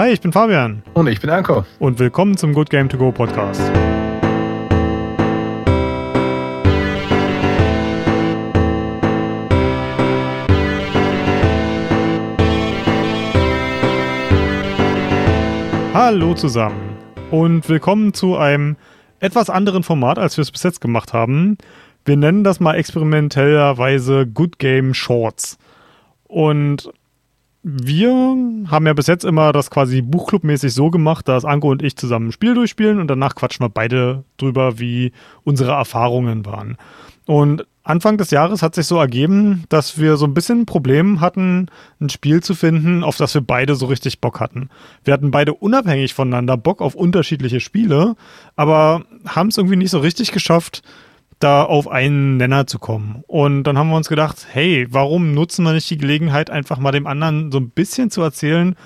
Hi, ich bin Fabian. Und ich bin Anko. Und willkommen zum Good Game To Go Podcast. Hallo zusammen und willkommen zu einem etwas anderen Format, als wir es bis jetzt gemacht haben. Wir nennen das mal experimentellerweise Good Game Shorts. Und wir haben ja bis jetzt immer das quasi Buchclubmäßig so gemacht, dass Anko und ich zusammen ein Spiel durchspielen und danach quatschen wir beide drüber, wie unsere Erfahrungen waren. Und Anfang des Jahres hat sich so ergeben, dass wir so ein bisschen ein Problem hatten, ein Spiel zu finden, auf das wir beide so richtig Bock hatten. Wir hatten beide unabhängig voneinander Bock auf unterschiedliche Spiele, aber haben es irgendwie nicht so richtig geschafft, da auf einen Nenner zu kommen. Und dann haben wir uns gedacht, hey, warum nutzen wir nicht die Gelegenheit, einfach mal dem anderen so ein bisschen zu erzählen,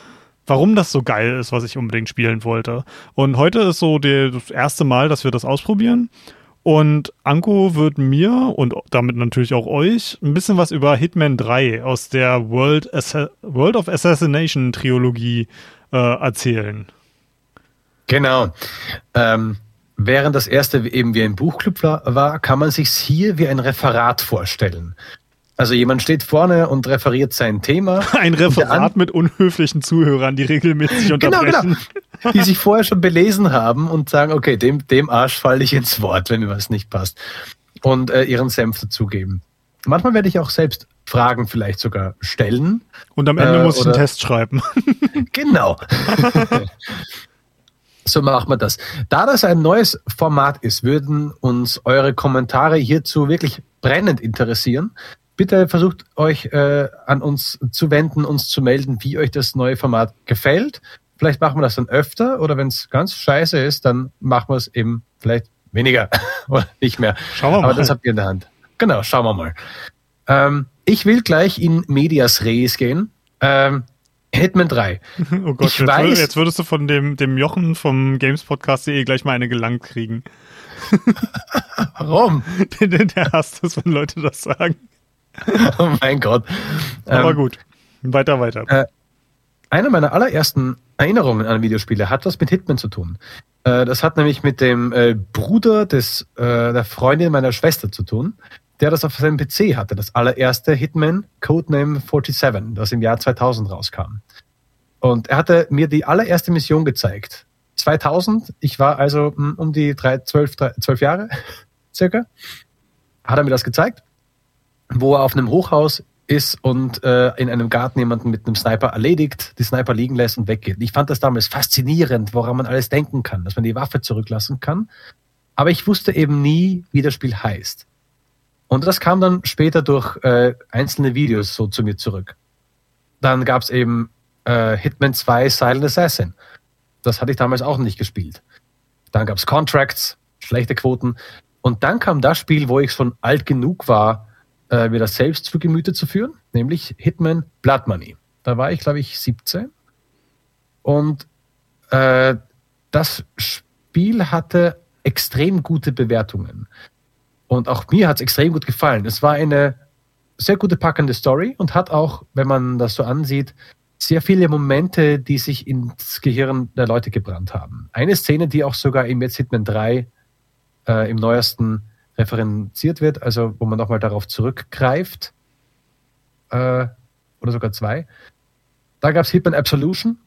warum das so geil ist, was ich unbedingt spielen wollte. Und heute ist so die, das erste Mal, dass wir das ausprobieren. Und Anko wird mir und damit natürlich auch euch ein bisschen was über Hitman 3 aus der World, Assa World of Assassination Trilogie äh, erzählen. Genau. Ähm, Während das erste eben wie ein Buchclub war, kann man sich hier wie ein Referat vorstellen. Also jemand steht vorne und referiert sein Thema. Ein Referat mit unhöflichen Zuhörern, die regelmäßig unterbrechen. Genau, genau. Die sich vorher schon belesen haben und sagen, okay, dem, dem Arsch falle ich ins Wort, wenn mir was nicht passt. Und äh, ihren Senf dazugeben. Manchmal werde ich auch selbst Fragen vielleicht sogar stellen. Und am Ende äh, muss ich einen Test schreiben. genau. So machen wir das. Da das ein neues Format ist, würden uns eure Kommentare hierzu wirklich brennend interessieren. Bitte versucht euch äh, an uns zu wenden, uns zu melden, wie euch das neue Format gefällt. Vielleicht machen wir das dann öfter oder wenn es ganz scheiße ist, dann machen wir es eben vielleicht weniger oder nicht mehr. Schauen wir mal. Aber das habt ihr in der Hand. Genau, schauen wir mal. Ähm, ich will gleich in Medias Res gehen. Ähm, Hitman 3. Oh Gott, jetzt, weiß, jetzt, würdest du von dem, dem Jochen vom GamesPodcast.de gleich mal eine gelangt kriegen. Warum? der, der hasst es, wenn Leute das sagen. Oh mein Gott. Aber ähm, gut, weiter, weiter. Äh, eine meiner allerersten Erinnerungen an Videospiele hat was mit Hitman zu tun. Äh, das hat nämlich mit dem äh, Bruder des, äh, der Freundin meiner Schwester zu tun der das auf seinem PC hatte, das allererste Hitman Codename 47, das im Jahr 2000 rauskam. Und er hatte mir die allererste Mission gezeigt. 2000, ich war also hm, um die drei, 12, 12 Jahre circa, hat er mir das gezeigt, wo er auf einem Hochhaus ist und äh, in einem Garten jemanden mit einem Sniper erledigt, die Sniper liegen lässt und weggeht. Ich fand das damals faszinierend, woran man alles denken kann, dass man die Waffe zurücklassen kann. Aber ich wusste eben nie, wie das Spiel heißt. Und das kam dann später durch äh, einzelne Videos so zu mir zurück. Dann gab es eben äh, Hitman 2 Silent Assassin. Das hatte ich damals auch nicht gespielt. Dann gab es Contracts, schlechte Quoten. Und dann kam das Spiel, wo ich schon alt genug war, äh, mir das selbst zu Gemüte zu führen, nämlich Hitman Blood Money. Da war ich, glaube ich, 17. Und äh, das Spiel hatte extrem gute Bewertungen. Und auch mir hat es extrem gut gefallen. Es war eine sehr gute packende Story und hat auch, wenn man das so ansieht, sehr viele Momente, die sich ins Gehirn der Leute gebrannt haben. Eine Szene, die auch sogar im Jetzt Hitman 3 äh, im neuesten referenziert wird, also wo man nochmal darauf zurückgreift, äh, oder sogar zwei. Da gab es Hitman Absolution,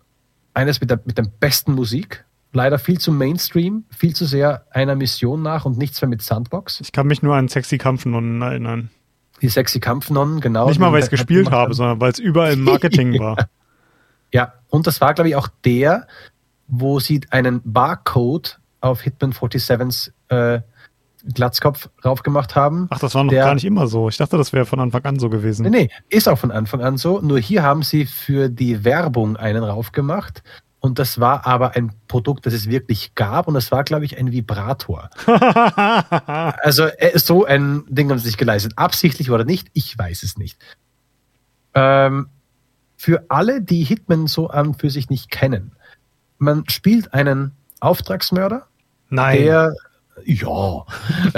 eines mit der, mit der besten Musik, leider viel zu Mainstream, viel zu sehr einer Mission nach und nichts mehr mit Sandbox. Ich kann mich nur an Sexy Kampfnonnen erinnern. Die Sexy Kampfnonnen, genau. Nicht mal, weil ich es gespielt habe, sondern weil es überall im Marketing war. Ja, und das war, glaube ich, auch der, wo sie einen Barcode auf Hitman 47s äh, Glatzkopf raufgemacht haben. Ach, das war noch der, gar nicht immer so. Ich dachte, das wäre von Anfang an so gewesen. Nee, nee, ist auch von Anfang an so. Nur hier haben sie für die Werbung einen raufgemacht und das war aber ein Produkt, das es wirklich gab. Und das war, glaube ich, ein Vibrator. also äh, so ein Ding haben sie sich geleistet. Absichtlich oder nicht, ich weiß es nicht. Ähm, für alle, die Hitman so an für sich nicht kennen, man spielt einen Auftragsmörder. Nein. Der, ja,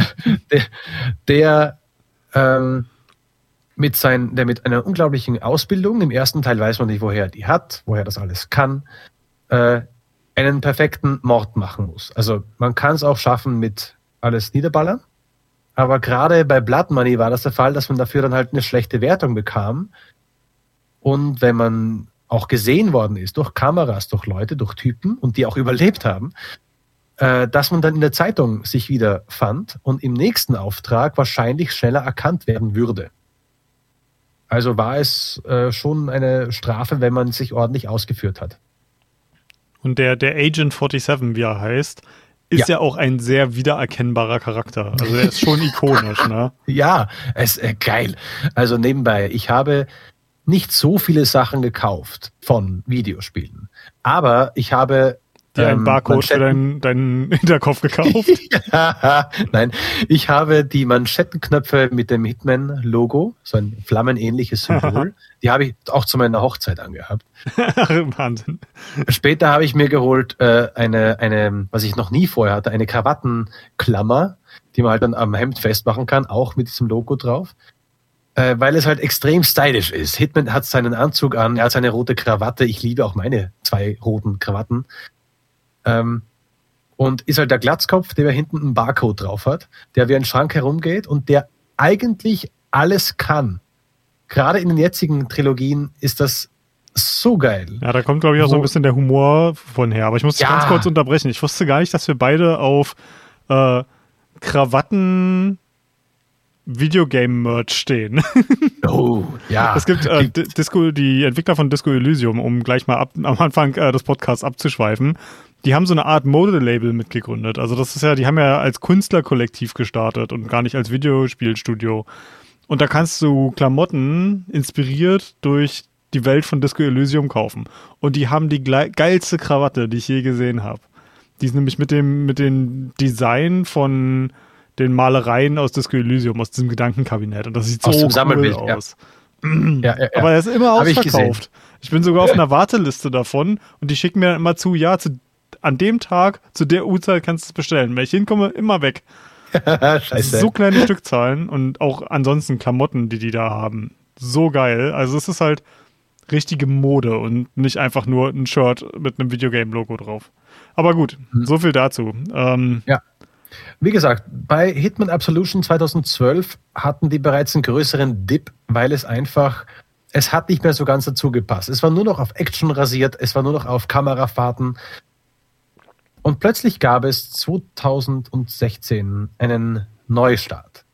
der, der ähm, mit, sein, der mit einer unglaublichen Ausbildung, im ersten Teil weiß man nicht, woher er die hat, woher das alles kann, äh, einen perfekten Mord machen muss. Also man kann es auch schaffen mit alles niederballern. Aber gerade bei Blood Money war das der Fall, dass man dafür dann halt eine schlechte Wertung bekam. Und wenn man auch gesehen worden ist durch Kameras, durch Leute, durch Typen und die auch überlebt haben, äh, dass man dann in der Zeitung sich wieder fand und im nächsten Auftrag wahrscheinlich schneller erkannt werden würde. Also war es äh, schon eine Strafe, wenn man sich ordentlich ausgeführt hat. Und der, der Agent 47, wie er heißt, ist ja. ja auch ein sehr wiedererkennbarer Charakter. Also er ist schon ikonisch, ne? Ja, es ist äh, geil. Also nebenbei, ich habe nicht so viele Sachen gekauft von Videospielen. Aber ich habe dir einen ähm, Barcode für deinen, deinen Hinterkopf gekauft? ja, nein, ich habe die Manschettenknöpfe mit dem Hitman-Logo, so ein flammenähnliches Symbol, die habe ich auch zu meiner Hochzeit angehabt. Wahnsinn. Später habe ich mir geholt äh, eine, eine, was ich noch nie vorher hatte, eine Krawattenklammer, die man halt dann am Hemd festmachen kann, auch mit diesem Logo drauf äh, weil es halt extrem stylisch ist. Hitman hat seinen Anzug an, er hat seine rote Krawatte. Ich liebe auch meine zwei roten Krawatten. Ähm, und ist halt der Glatzkopf, der hinten einen Barcode drauf hat, der wie ein Schrank herumgeht und der eigentlich alles kann. Gerade in den jetzigen Trilogien ist das so geil. Ja, da kommt, glaube ich, auch Wo, so ein bisschen der Humor von her. Aber ich muss ja. ganz kurz unterbrechen. Ich wusste gar nicht, dass wir beide auf äh, Krawatten Videogame-Merch stehen. Oh, ja. Es gibt äh, Disco, die Entwickler von Disco Elysium, um gleich mal ab, am Anfang äh, des Podcasts abzuschweifen, die haben so eine Art Mode-Label mitgegründet. Also das ist ja, die haben ja als Künstlerkollektiv gestartet und gar nicht als Videospielstudio. Und da kannst du Klamotten inspiriert durch die Welt von Disco Elysium kaufen. Und die haben die geilste Krawatte, die ich je gesehen habe. Die ist nämlich mit dem, mit dem Design von den Malereien aus Disco Elysium, aus diesem Gedankenkabinett. Und das sieht so cool aus. Ja. Ja, ja, Aber er ist immer ausverkauft. Ich, ich, bin sogar auf einer Warteliste davon und die schicken mir immer zu, ja, zu, an dem Tag, zu der Uhrzeit kannst du es bestellen. Wenn ich hinkomme, immer weg. Scheiße. So kleine Stückzahlen und auch ansonsten Klamotten, die die da haben. So geil. Also es ist halt richtige Mode und nicht einfach nur ein Shirt mit einem Videogame-Logo drauf. Aber gut, mhm. so viel dazu. Ähm, ja. Wie gesagt, bei Hitman Absolution 2012 hatten die bereits einen größeren Dip, weil es einfach, es hat nicht mehr so ganz dazu gepasst. Es war nur noch auf Action rasiert, es war nur noch auf Kamerafahrten. Und plötzlich gab es 2016 einen Neustart.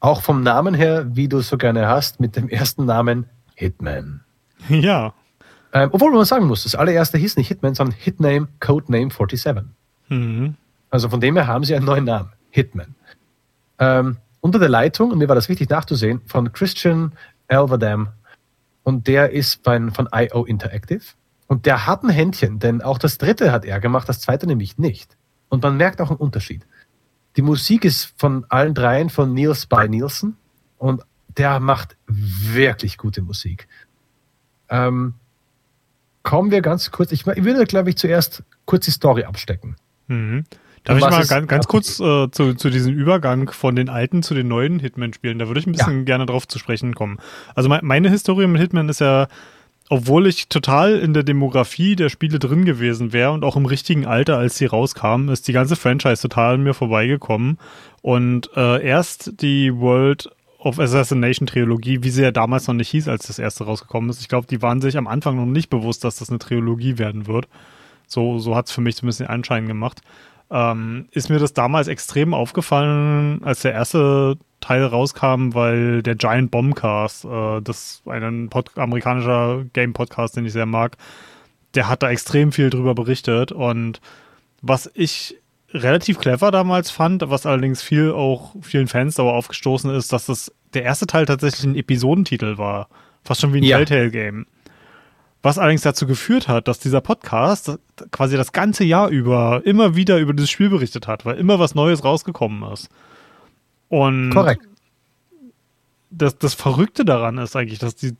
Auch vom Namen her, wie du es so gerne hast, mit dem ersten Namen Hitman. Ja. Ähm, obwohl man sagen muss, das allererste hieß nicht Hitman, sondern Hitname Codename 47. Mhm. Also von dem her haben sie einen neuen Namen, Hitman. Ähm, unter der Leitung, und mir war das wichtig nachzusehen, von Christian Elverdam. Und der ist bei, von IO Interactive. Und der hat ein Händchen, denn auch das dritte hat er gemacht, das zweite nämlich nicht. Und man merkt auch einen Unterschied. Die Musik ist von allen dreien von Niels by Nielsen und der macht wirklich gute Musik. Ähm, kommen wir ganz kurz, ich, ich würde, glaube ich, zuerst kurz die Story abstecken. Mhm. Darf ich mal ganz, ganz kurz äh, zu, zu diesem Übergang von den alten zu den neuen Hitman-Spielen, da würde ich ein bisschen ja. gerne drauf zu sprechen kommen. Also me meine Historie mit Hitman ist ja, obwohl ich total in der Demografie der Spiele drin gewesen wäre und auch im richtigen Alter, als sie rauskamen, ist die ganze Franchise total an mir vorbeigekommen. Und äh, erst die World of Assassination Trilogie, wie sie ja damals noch nicht hieß, als das erste rausgekommen ist. Ich glaube, die waren sich am Anfang noch nicht bewusst, dass das eine Trilogie werden wird. So, so hat es für mich zumindest den Anschein gemacht ähm, ist mir das damals extrem aufgefallen, als der erste Teil rauskam, weil der Giant Bombcast, äh, das ein Pod amerikanischer Game-Podcast, den ich sehr mag, der hat da extrem viel drüber berichtet und was ich relativ clever damals fand, was allerdings viel auch vielen Fans dauer aufgestoßen ist, dass das der erste Teil tatsächlich ein Episodentitel war. Fast schon wie ein ja. Telltale-Game. Was allerdings dazu geführt hat, dass dieser Podcast quasi das ganze Jahr über immer wieder über dieses Spiel berichtet hat, weil immer was Neues rausgekommen ist. Und Korrekt. Das, das Verrückte daran ist eigentlich, dass die,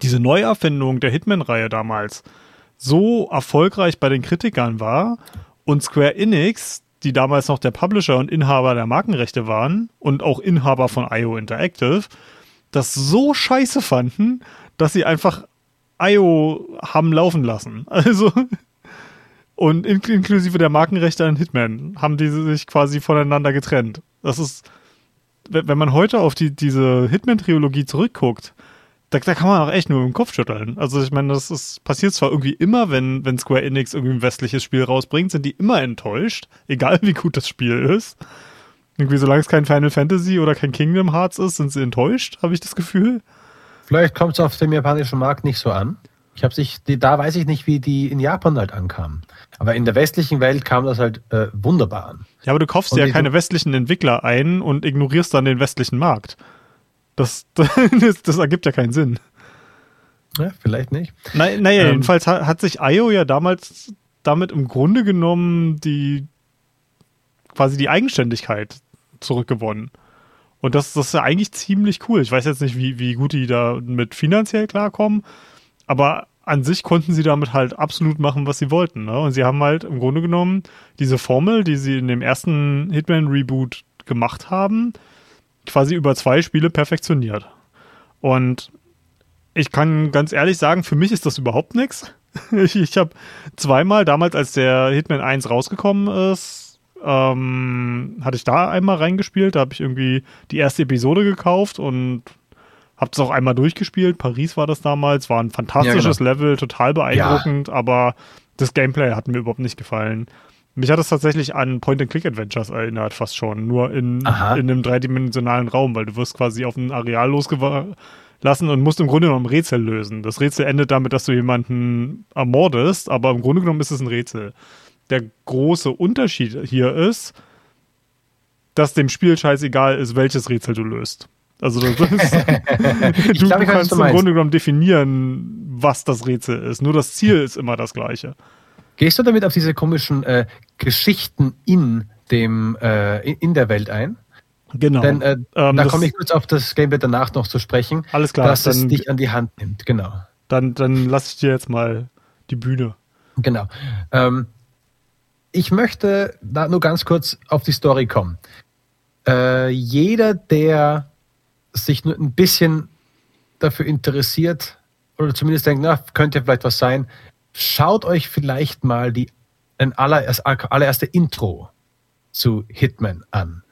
diese Neuerfindung der Hitman-Reihe damals so erfolgreich bei den Kritikern war und Square Enix, die damals noch der Publisher und Inhaber der Markenrechte waren und auch Inhaber von IO Interactive, das so scheiße fanden, dass sie einfach IO haben laufen lassen. Also und in inklusive der Markenrechte an Hitman haben die sich quasi voneinander getrennt. Das ist, wenn man heute auf die, diese Hitman-Trilogie zurückguckt, da, da, kann man auch echt nur dem Kopf schütteln. Also ich meine, das ist, passiert zwar irgendwie immer, wenn, wenn Square Enix irgendwie ein westliches Spiel rausbringt, sind die immer enttäuscht, egal wie gut das Spiel ist. Irgendwie, solange es kein Final Fantasy oder kein Kingdom Hearts ist, sind sie enttäuscht, habe ich das Gefühl. Vielleicht kommt es auf dem japanischen Markt nicht so an. Ich habe sich, da weiß ich nicht, wie die in Japan halt ankamen. Aber in der westlichen Welt kam das halt äh, wunderbar an. Ja, aber du kaufst ja keine westlichen Entwickler ein und ignorierst dann den westlichen Markt. Das, das, das ergibt ja keinen Sinn. Ja, vielleicht nicht. Na, naja, ähm, jedenfalls hat, hat sich IO ja damals damit im Grunde genommen die quasi die Eigenständigkeit zurückgewonnen. Und das, das ist ja eigentlich ziemlich cool. Ich weiß jetzt nicht, wie, wie gut die da mit finanziell klarkommen, aber an sich konnten sie damit halt absolut machen, was sie wollten. Ne? Und sie haben halt im Grunde genommen diese Formel, die sie in dem ersten Hitman-Reboot gemacht haben, quasi über zwei Spiele perfektioniert. Und ich kann ganz ehrlich sagen, für mich ist das überhaupt nichts. Ich, ich habe zweimal, damals als der Hitman 1 rausgekommen ist, ähm, hatte ich da einmal reingespielt. Da habe ich irgendwie die erste Episode gekauft und habe es auch einmal durchgespielt. Paris war das damals, war ein fantastisches ja, genau. Level, total beeindruckend, ja. aber das Gameplay hat mir überhaupt nicht gefallen. Mich hat es tatsächlich an Point-and-Click-Adventures erinnert, fast schon. Nur in, in einem dreidimensionalen Raum, weil du wirst quasi auf ein Areal losgelassen und musst im Grunde genommen ein Rätsel lösen. Das Rätsel endet damit, dass du jemanden ermordest, aber im Grunde genommen ist es ein Rätsel. Der große Unterschied hier ist, dass dem Spiel scheißegal ist, welches Rätsel du löst. Also ist, du, glaub, du kannst im Grunde genommen definieren, was das Rätsel ist. Nur das Ziel ist immer das gleiche. Gehst du damit auf diese komischen äh, Geschichten in dem äh, in der Welt ein? Genau. Denn äh, ähm, da komme ich kurz auf das Gameplay danach noch zu sprechen. Alles klar. Dass dann, es dich an die Hand nimmt, genau. Dann, dann lasse ich dir jetzt mal die Bühne. Genau. Ähm, ich möchte da nur ganz kurz auf die Story kommen. Äh, jeder, der sich nur ein bisschen dafür interessiert oder zumindest denkt, na, könnte vielleicht was sein, schaut euch vielleicht mal die ein allererst, allererste Intro zu Hitman an,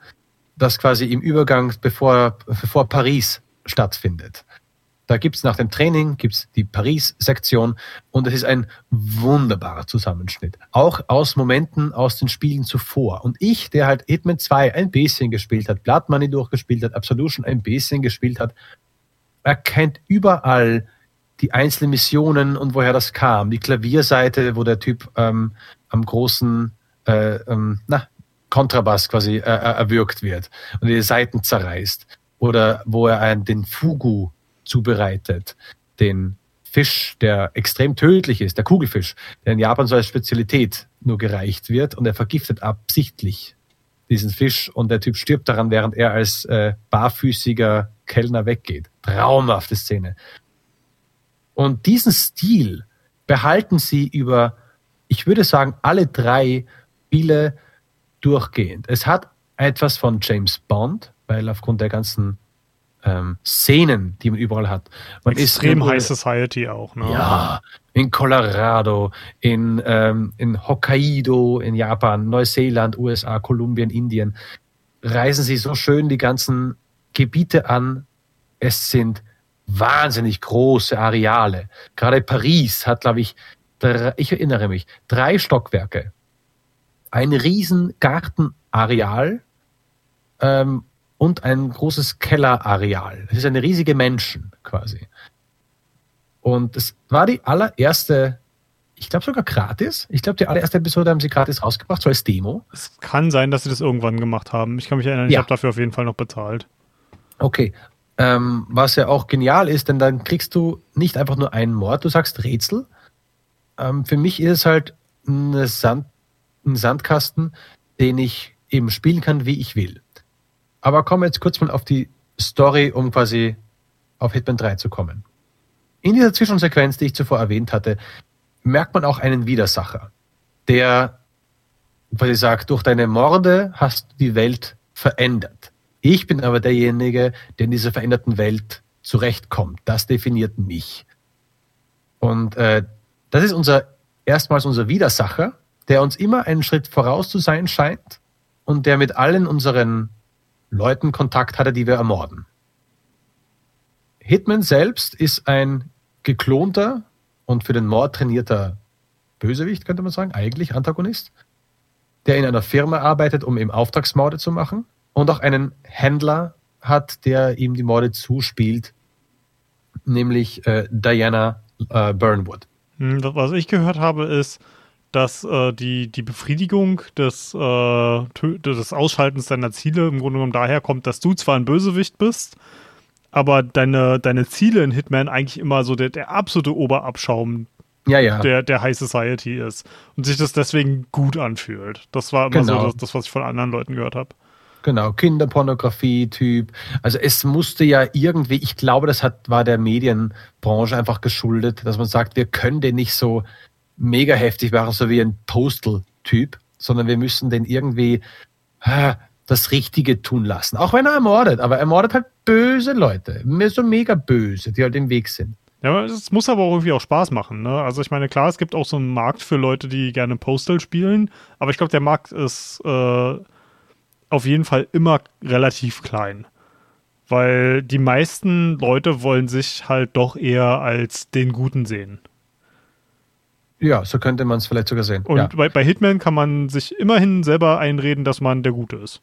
das quasi im Übergang bevor, bevor Paris stattfindet. Da gibt es nach dem Training gibt's die Paris-Sektion und es ist ein wunderbarer Zusammenschnitt. Auch aus Momenten aus den Spielen zuvor. Und ich, der halt Hitman 2 ein bisschen gespielt hat, Blood Money durchgespielt hat, Absolution ein bisschen gespielt hat, erkennt überall die einzelnen Missionen und woher das kam. Die Klavierseite, wo der Typ ähm, am großen äh, ähm, na, Kontrabass quasi äh, äh erwürgt wird und die Seiten zerreißt. Oder wo er einen, den Fugu zubereitet, den Fisch, der extrem tödlich ist, der Kugelfisch, der in Japan so als Spezialität nur gereicht wird und er vergiftet absichtlich diesen Fisch und der Typ stirbt daran, während er als äh, barfüßiger Kellner weggeht. Traumhafte Szene. Und diesen Stil behalten sie über, ich würde sagen, alle drei Spiele durchgehend. Es hat etwas von James Bond, weil aufgrund der ganzen ähm, Szenen, die man überall hat. Man Extrem High Society auch, ne? Ja, in Colorado, in, ähm, in Hokkaido, in Japan, Neuseeland, USA, Kolumbien, Indien. Reisen sie so schön die ganzen Gebiete an. Es sind wahnsinnig große Areale. Gerade Paris hat, glaube ich, drei, ich erinnere mich, drei Stockwerke. Ein riesen Gartenareal ähm, und ein großes Kellerareal. Es ist eine riesige Menschen quasi. Und es war die allererste, ich glaube sogar gratis. Ich glaube, die allererste Episode haben sie gratis rausgebracht, so als Demo. Es kann sein, dass sie das irgendwann gemacht haben. Ich kann mich erinnern, ich habe dafür auf jeden Fall noch bezahlt. Okay. Ähm, was ja auch genial ist, denn dann kriegst du nicht einfach nur einen Mord, du sagst Rätsel. Ähm, für mich ist es halt Sand, ein Sandkasten, den ich eben spielen kann, wie ich will. Aber kommen wir jetzt kurz mal auf die Story, um quasi auf Hitman 3 zu kommen. In dieser Zwischensequenz, die ich zuvor erwähnt hatte, merkt man auch einen Widersacher, der quasi sagt, durch deine Morde hast du die Welt verändert. Ich bin aber derjenige, der in dieser veränderten Welt zurechtkommt. Das definiert mich. Und äh, das ist unser erstmals unser Widersacher, der uns immer einen Schritt voraus zu sein scheint und der mit allen unseren Leuten Kontakt hatte, die wir ermorden. Hitman selbst ist ein geklonter und für den Mord trainierter Bösewicht, könnte man sagen, eigentlich Antagonist, der in einer Firma arbeitet, um ihm Auftragsmorde zu machen und auch einen Händler hat, der ihm die Morde zuspielt, nämlich äh, Diana äh, Burnwood. Hm, was ich gehört habe, ist, dass äh, die, die Befriedigung des, äh, des Ausschaltens deiner Ziele im Grunde genommen daher kommt, dass du zwar ein Bösewicht bist, aber deine, deine Ziele in Hitman eigentlich immer so der, der absolute Oberabschaum ja, ja. Der, der High Society ist und sich das deswegen gut anfühlt. Das war immer genau. so das, das, was ich von anderen Leuten gehört habe. Genau, Kinderpornografie-Typ. Also es musste ja irgendwie, ich glaube, das hat, war der Medienbranche einfach geschuldet, dass man sagt, wir können den nicht so mega heftig machen, so wie ein Postal-Typ, sondern wir müssen den irgendwie äh, das Richtige tun lassen. Auch wenn er ermordet, aber er ermordet halt böse Leute, so mega böse, die halt im Weg sind. Ja, es muss aber auch irgendwie auch Spaß machen. Ne? Also ich meine, klar, es gibt auch so einen Markt für Leute, die gerne Postal spielen, aber ich glaube, der Markt ist äh, auf jeden Fall immer relativ klein. Weil die meisten Leute wollen sich halt doch eher als den Guten sehen. Ja, so könnte man es vielleicht sogar sehen. Und ja. bei, bei Hitman kann man sich immerhin selber einreden, dass man der Gute ist.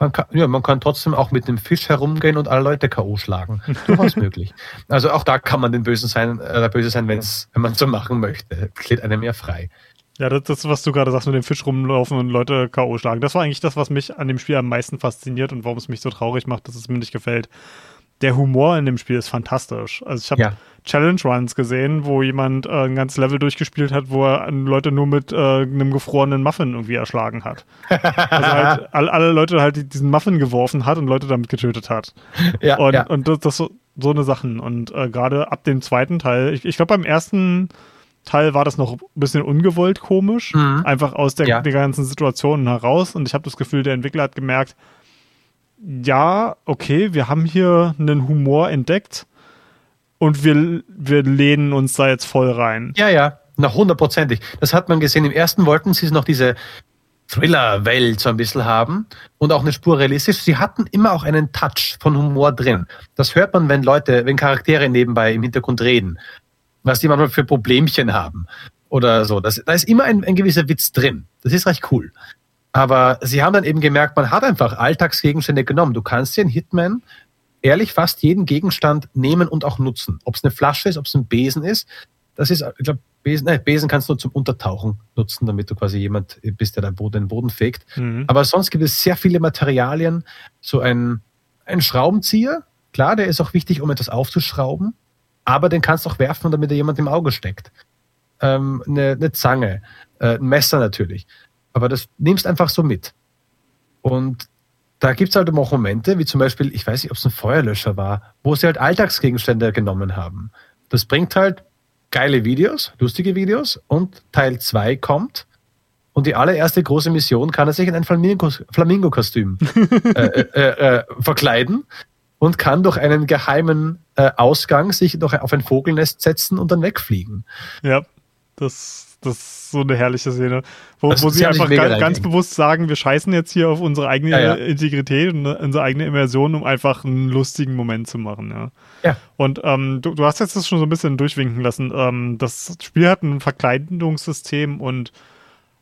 Man kann, ja, man kann trotzdem auch mit einem Fisch herumgehen und alle Leute K.O. schlagen. Durchaus möglich. Also auch da kann man den Bösen sein, äh, böse sein, wenn's, wenn man so machen möchte. Steht einem ja frei. Ja, das, das, was du gerade sagst, mit dem Fisch rumlaufen und Leute K.O. schlagen, das war eigentlich das, was mich an dem Spiel am meisten fasziniert und warum es mich so traurig macht, dass es mir nicht gefällt. Der Humor in dem Spiel ist fantastisch. Also ich habe ja. Challenge Runs gesehen, wo jemand äh, ein ganzes Level durchgespielt hat, wo er Leute nur mit äh, einem gefrorenen Muffin irgendwie erschlagen hat. also halt all, alle Leute halt diesen Muffin geworfen hat und Leute damit getötet hat. Ja, und, ja. und das, das so, so eine Sachen. Und äh, gerade ab dem zweiten Teil, ich, ich glaube beim ersten Teil war das noch ein bisschen ungewollt komisch, mhm. einfach aus der, ja. der ganzen Situation heraus. Und ich habe das Gefühl, der Entwickler hat gemerkt, ja, okay, wir haben hier einen Humor entdeckt und wir, wir lehnen uns da jetzt voll rein. Ja, ja, na hundertprozentig. Das hat man gesehen. Im ersten wollten sie noch diese Thriller-Welt so ein bisschen haben und auch eine Spur realistisch. Sie hatten immer auch einen Touch von Humor drin. Das hört man, wenn Leute, wenn Charaktere nebenbei im Hintergrund reden was die manchmal für Problemchen haben oder so. Das, da ist immer ein, ein gewisser Witz drin. Das ist recht cool. Aber sie haben dann eben gemerkt, man hat einfach Alltagsgegenstände genommen. Du kannst dir in Hitman ehrlich fast jeden Gegenstand nehmen und auch nutzen. Ob es eine Flasche ist, ob es ein Besen ist. Das ist, ich glaube, Besen, nein, Besen kannst du nur zum Untertauchen nutzen, damit du quasi jemand bist, der den Boden, den Boden fegt. Mhm. Aber sonst gibt es sehr viele Materialien. So ein, ein Schraubenzieher, klar, der ist auch wichtig, um etwas aufzuschrauben aber den kannst du auch werfen, damit er jemand im Auge steckt. Ähm, eine, eine Zange, äh, ein Messer natürlich. Aber das nimmst einfach so mit. Und da gibt es halt auch Momente, wie zum Beispiel, ich weiß nicht, ob es ein Feuerlöscher war, wo sie halt Alltagsgegenstände genommen haben. Das bringt halt geile Videos, lustige Videos und Teil 2 kommt und die allererste große Mission kann er sich in ein Flamingo-Kostüm äh, äh, äh, verkleiden und kann durch einen geheimen äh, Ausgang sich noch auf ein Vogelnest setzen und dann wegfliegen. Ja, das, das ist so eine herrliche Szene, wo, wo sie einfach ganz, ganz, bewusst sagen, wir scheißen jetzt hier auf unsere eigene ja, ja. Integrität und unsere eigene Immersion, um einfach einen lustigen Moment zu machen. Ja. ja. Und ähm, du, du hast jetzt das schon so ein bisschen durchwinken lassen. Ähm, das Spiel hat ein Verkleidungssystem und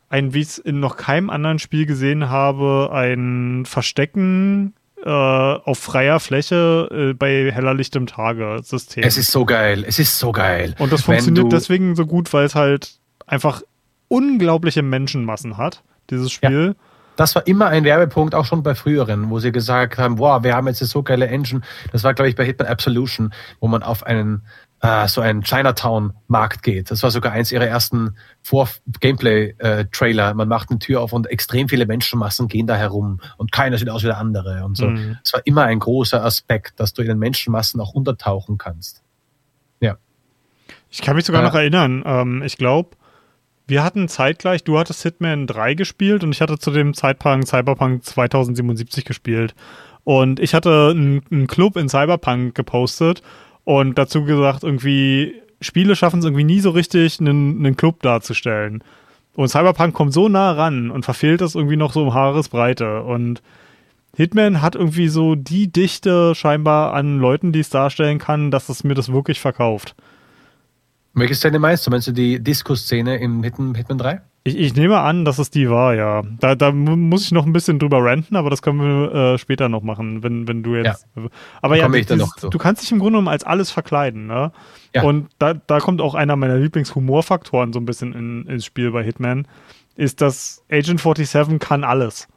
ein, wie ich es in noch keinem anderen Spiel gesehen habe, ein Verstecken äh, auf freier Fläche äh, bei heller Licht im Tage System. Es ist so geil, es ist so geil. Und das funktioniert deswegen so gut, weil es halt einfach unglaubliche Menschenmassen hat, dieses Spiel. Ja. Das war immer ein Werbepunkt, auch schon bei früheren, wo sie gesagt haben, wow, wir haben jetzt eine so geile Engine. Das war, glaube ich, bei Hitman Absolution, wo man auf einen äh, so einen Chinatown-Markt geht. Das war sogar eins ihrer ersten Vor-Gameplay-Trailer. Man macht eine Tür auf und extrem viele Menschenmassen gehen da herum und keiner sieht aus wie der andere und so. Mhm. Es war immer ein großer Aspekt, dass du in den Menschenmassen auch untertauchen kannst. Ja. Ich kann mich sogar äh, noch erinnern. Ähm, ich glaube, wir hatten zeitgleich, du hattest Hitman 3 gespielt und ich hatte zu dem Zeitpunkt Cyberpunk 2077 gespielt. Und ich hatte einen Club in Cyberpunk gepostet und dazu gesagt, irgendwie, Spiele schaffen es irgendwie nie so richtig, einen, einen Club darzustellen. Und Cyberpunk kommt so nah ran und verfehlt das irgendwie noch so um Haaresbreite. Und Hitman hat irgendwie so die Dichte scheinbar an Leuten, die es darstellen kann, dass es mir das wirklich verkauft. Welche Szene meinst du? Meinst du die Disco-Szene im Hitman, Hitman 3? Ich, ich, nehme an, dass es die war, ja. Da, da muss ich noch ein bisschen drüber ranten, aber das können wir äh, später noch machen, wenn, wenn du jetzt. Ja. Aber ja, dieses, du kannst dich im Grunde genommen als alles verkleiden, ne? Ja. Und da, da kommt auch einer meiner Lieblingshumorfaktoren so ein bisschen in, ins Spiel bei Hitman, ist, dass Agent 47 kann alles.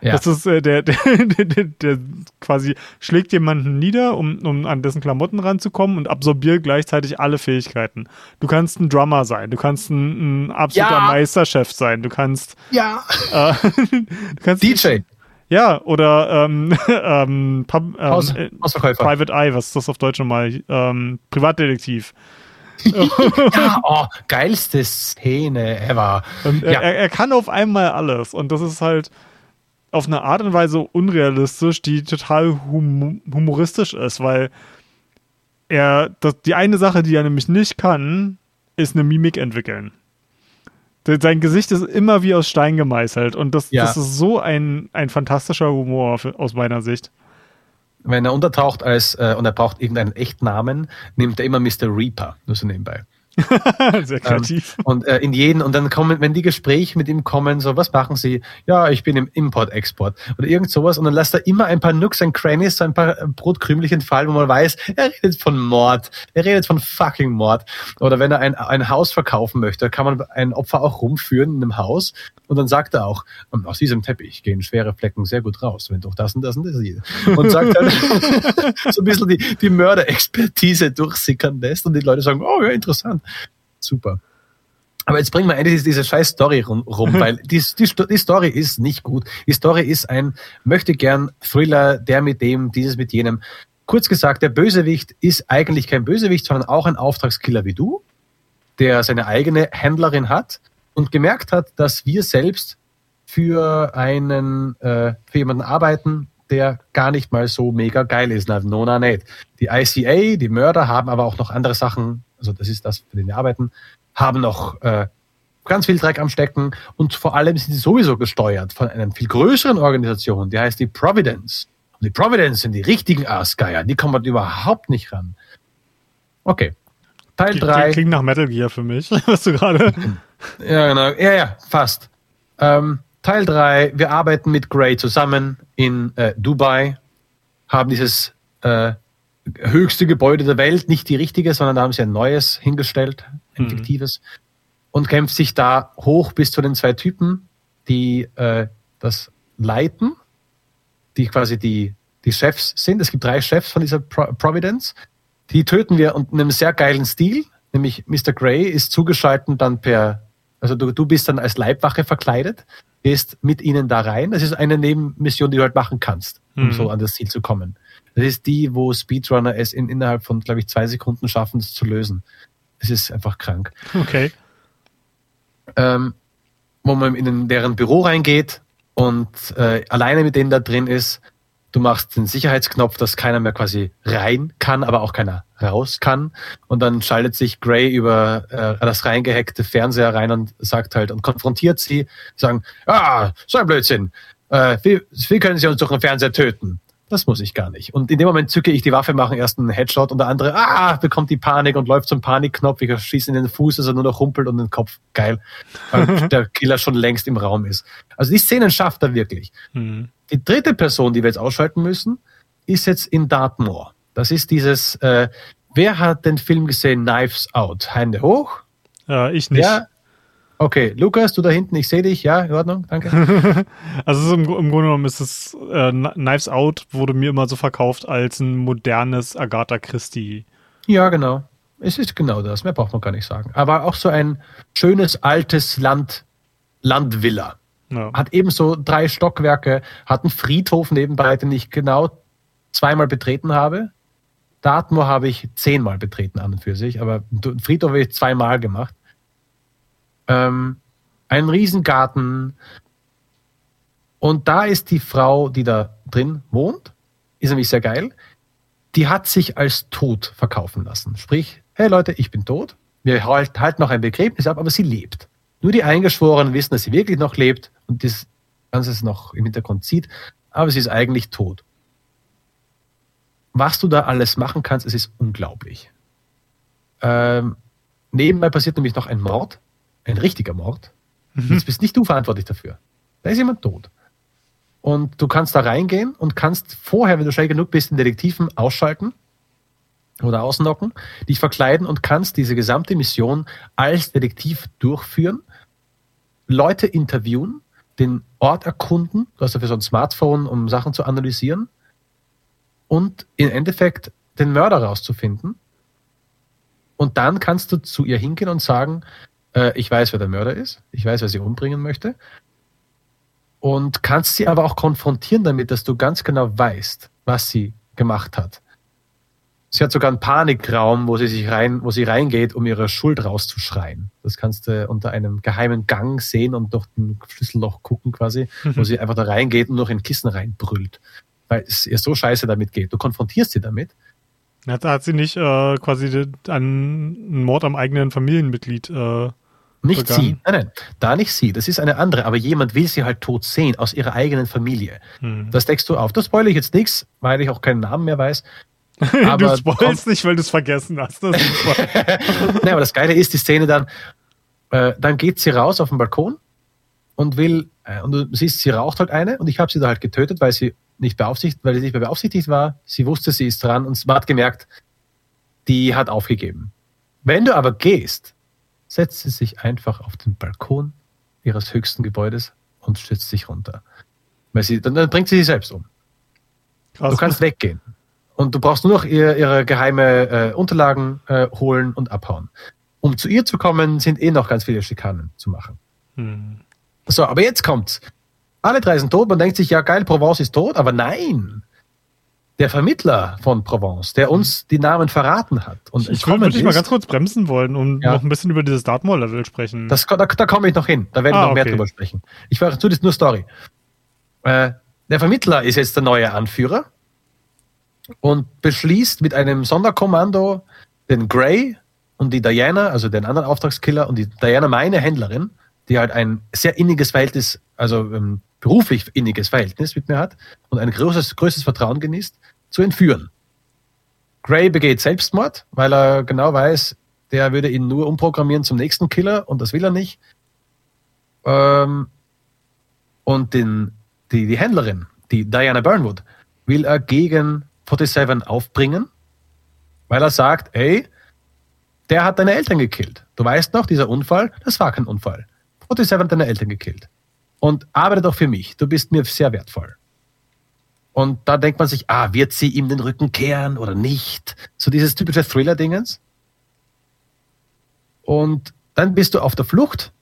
Ja. Das ist äh, der, der, der, der, quasi schlägt jemanden nieder, um, um an dessen Klamotten ranzukommen und absorbiert gleichzeitig alle Fähigkeiten. Du kannst ein Drummer sein, du kannst ein, ein absoluter ja. Meisterchef sein, du kannst. Ja. Äh, du kannst DJ. Ja, oder ähm, ähm, Pub, ähm, Haus, äh, Private Eye, was ist das auf Deutsch nochmal? Ähm, Privatdetektiv. ja, oh, geilste Szene ever. Und ja. er, er kann auf einmal alles und das ist halt auf eine Art und Weise unrealistisch, die total hum humoristisch ist, weil er, das, die eine Sache, die er nämlich nicht kann, ist eine Mimik entwickeln. Sein Gesicht ist immer wie aus Stein gemeißelt und das, ja. das ist so ein, ein fantastischer Humor für, aus meiner Sicht. Wenn er untertaucht als äh, und er braucht irgendeinen Echtnamen, nimmt er immer Mr. Reaper, nur so nebenbei. Sehr ähm, kreativ. Ähm, und äh, in jeden, und dann kommen, wenn die Gespräche mit ihm kommen, so, was machen sie? Ja, ich bin im Import-Export oder irgend sowas. Und dann lässt er immer ein paar Nooks and Crannies, so ein paar Brotkrümelchen fallen, wo man weiß, er redet von Mord. Er redet von fucking Mord. Oder wenn er ein, ein Haus verkaufen möchte, kann man ein Opfer auch rumführen in einem Haus. Und dann sagt er auch, aus diesem Teppich gehen schwere Flecken sehr gut raus, wenn durch das und das und das ist. Und sagt dann so ein bisschen die, die Mörderexpertise durchsickern lässt und die Leute sagen, oh ja, interessant. Super. Aber jetzt bringen wir endlich diese scheiß Story rum, rum weil die, die, die, Story ist nicht gut. Die Story ist ein möchte gern Thriller, der mit dem, dieses mit jenem. Kurz gesagt, der Bösewicht ist eigentlich kein Bösewicht, sondern auch ein Auftragskiller wie du, der seine eigene Händlerin hat und gemerkt hat, dass wir selbst für einen, äh, für jemanden arbeiten, der gar nicht mal so mega geil ist. Na, no, na, nicht. Die ICA, die Mörder haben aber auch noch andere Sachen also das ist das, für den wir arbeiten, haben noch äh, ganz viel Dreck am Stecken und vor allem sind sie sowieso gesteuert von einer viel größeren Organisation, die heißt die Providence. Und die Providence sind die richtigen Aasgeier, die kommen überhaupt nicht ran. Okay. Teil 3. Klingt nach Metal Gear für mich, was du gerade. ja, genau. Ja, ja, fast. Ähm, Teil 3, wir arbeiten mit Gray zusammen in äh, Dubai, haben dieses äh, höchste Gebäude der Welt, nicht die richtige, sondern da haben sie ein neues hingestellt, ein mhm. fiktives, und kämpft sich da hoch bis zu den zwei Typen, die äh, das leiten, die quasi die, die Chefs sind. Es gibt drei Chefs von dieser Pro Providence. Die töten wir und in einem sehr geilen Stil, nämlich Mr. Grey ist zugeschaltet dann per, also du, du bist dann als Leibwache verkleidet, gehst mit ihnen da rein. Das ist eine Nebenmission, die du halt machen kannst, um mhm. so an das Ziel zu kommen. Das ist die, wo Speedrunner es in, innerhalb von, glaube ich, zwei Sekunden schaffen, das zu lösen. Es ist einfach krank. Okay. Ähm, wo man in deren Büro reingeht und äh, alleine mit denen da drin ist, du machst den Sicherheitsknopf, dass keiner mehr quasi rein kann, aber auch keiner raus kann. Und dann schaltet sich Gray über äh, das reingehackte Fernseher rein und sagt halt und konfrontiert sie, sagen, ah, so ein Blödsinn. Äh, wie, wie können sie uns durch den Fernseher töten? Das muss ich gar nicht. Und in dem Moment zücke ich die Waffe, mache erst einen Headshot und der andere, ah, bekommt die Panik und läuft zum Panikknopf. Ich schieße in den Fuß, dass er nur noch humpelt und den Kopf. Geil. Weil der Killer schon längst im Raum ist. Also die Szenen schafft er wirklich. Mhm. Die dritte Person, die wir jetzt ausschalten müssen, ist jetzt in Dartmoor. Das ist dieses, äh, wer hat den Film gesehen, Knives Out? Hände hoch. Ja, ich nicht. Ja, Okay, Lukas, du da hinten, ich sehe dich. Ja, in Ordnung, danke. also im, im, Grunde genommen ist es, äh, Knives Out wurde mir immer so verkauft als ein modernes Agatha Christie. Ja, genau. Es ist genau das, mehr braucht man gar nicht sagen. Aber auch so ein schönes altes Land, Landvilla. Ja. Hat ebenso drei Stockwerke, hat einen Friedhof nebenbei, den ich genau zweimal betreten habe. Dartmoor habe ich zehnmal betreten an und für sich, aber Friedhof habe ich zweimal gemacht ähm, einen Riesengarten. Und da ist die Frau, die da drin wohnt, ist nämlich sehr geil. Die hat sich als tot verkaufen lassen. Sprich, hey Leute, ich bin tot. Wir halten halt noch ein Begräbnis ab, aber sie lebt. Nur die Eingeschworenen wissen, dass sie wirklich noch lebt und das Ganze noch im Hintergrund sieht, aber sie ist eigentlich tot. Was du da alles machen kannst, es ist unglaublich. Ähm, nebenbei passiert nämlich noch ein Mord, ein richtiger Mord. Mhm. Jetzt bist nicht du verantwortlich dafür. Da ist jemand tot. Und du kannst da reingehen und kannst vorher, wenn du schnell genug bist, den Detektiven ausschalten oder ausnocken, dich verkleiden und kannst diese gesamte Mission als Detektiv durchführen, Leute interviewen, den Ort erkunden, du hast dafür so ein Smartphone, um Sachen zu analysieren und im Endeffekt den Mörder rauszufinden. Und dann kannst du zu ihr hingehen und sagen, äh, ich weiß, wer der Mörder ist, ich weiß, wer sie umbringen möchte und kannst sie aber auch konfrontieren damit, dass du ganz genau weißt, was sie gemacht hat. Sie hat sogar einen Panikraum, wo sie sich rein, wo sie reingeht, um ihre Schuld rauszuschreien. Das kannst du unter einem geheimen Gang sehen und durch ein Schlüsselloch gucken quasi, mhm. wo sie einfach da reingeht und noch in Kissen reinbrüllt. Weil es ihr so scheiße damit geht. Du konfrontierst sie damit. Hat, hat sie nicht äh, quasi einen Mord am eigenen Familienmitglied äh, nicht begangen. sie. Nein, nein, da nicht sie. Das ist eine andere. Aber jemand will sie halt tot sehen aus ihrer eigenen Familie. Hm. Das deckst du auf. Das spoilere ich jetzt nichts, weil ich auch keinen Namen mehr weiß. Aber du spoilst nicht, weil du es vergessen hast. Das nein, aber das Geile ist die Szene dann, äh, dann geht sie raus auf den Balkon und will, äh, und du siehst, sie raucht halt eine und ich habe sie da halt getötet, weil sie nicht beaufsichtigt, weil sie nicht mehr beaufsichtigt war. Sie wusste, sie ist dran und man hat gemerkt, die hat aufgegeben. Wenn du aber gehst, setzt sie sich einfach auf den Balkon ihres höchsten Gebäudes und stützt sich runter. Weil sie, dann, dann bringt sie sich selbst um. Krass. Du kannst weggehen. Und du brauchst nur noch ihr, ihre geheime äh, Unterlagen äh, holen und abhauen. Um zu ihr zu kommen, sind eh noch ganz viele Schikanen zu machen. Hm. So, aber jetzt kommt's. Alle drei sind tot. Man denkt sich, ja geil, Provence ist tot, aber nein der Vermittler von Provence, der uns die Namen verraten hat. Und ich würde dich mal ganz kurz bremsen wollen und ja. noch ein bisschen über dieses Dartmoor-Level sprechen. Das, da, da komme ich noch hin. Da werde ich ah, noch mehr drüber sprechen. Ich war zu das nur Story. Äh, der Vermittler ist jetzt der neue Anführer und beschließt mit einem Sonderkommando den Gray und die Diana, also den anderen Auftragskiller und die Diana, meine Händlerin, die halt ein sehr inniges Verhältnis, also ähm, beruflich inniges Verhältnis mit mir hat und ein großes, größtes Vertrauen genießt, zu entführen. Gray begeht Selbstmord, weil er genau weiß, der würde ihn nur umprogrammieren zum nächsten Killer und das will er nicht. Ähm, und den, die, die Händlerin, die Diana Burnwood, will er gegen 47 aufbringen, weil er sagt, ey, der hat deine Eltern gekillt. Du weißt noch, dieser Unfall, das war kein Unfall. 47 hat deine Eltern gekillt. Und arbeite doch für mich. Du bist mir sehr wertvoll. Und da denkt man sich, ah, wird sie ihm den Rücken kehren oder nicht? So dieses typische Thriller-Dingens. Und dann bist du auf der Flucht,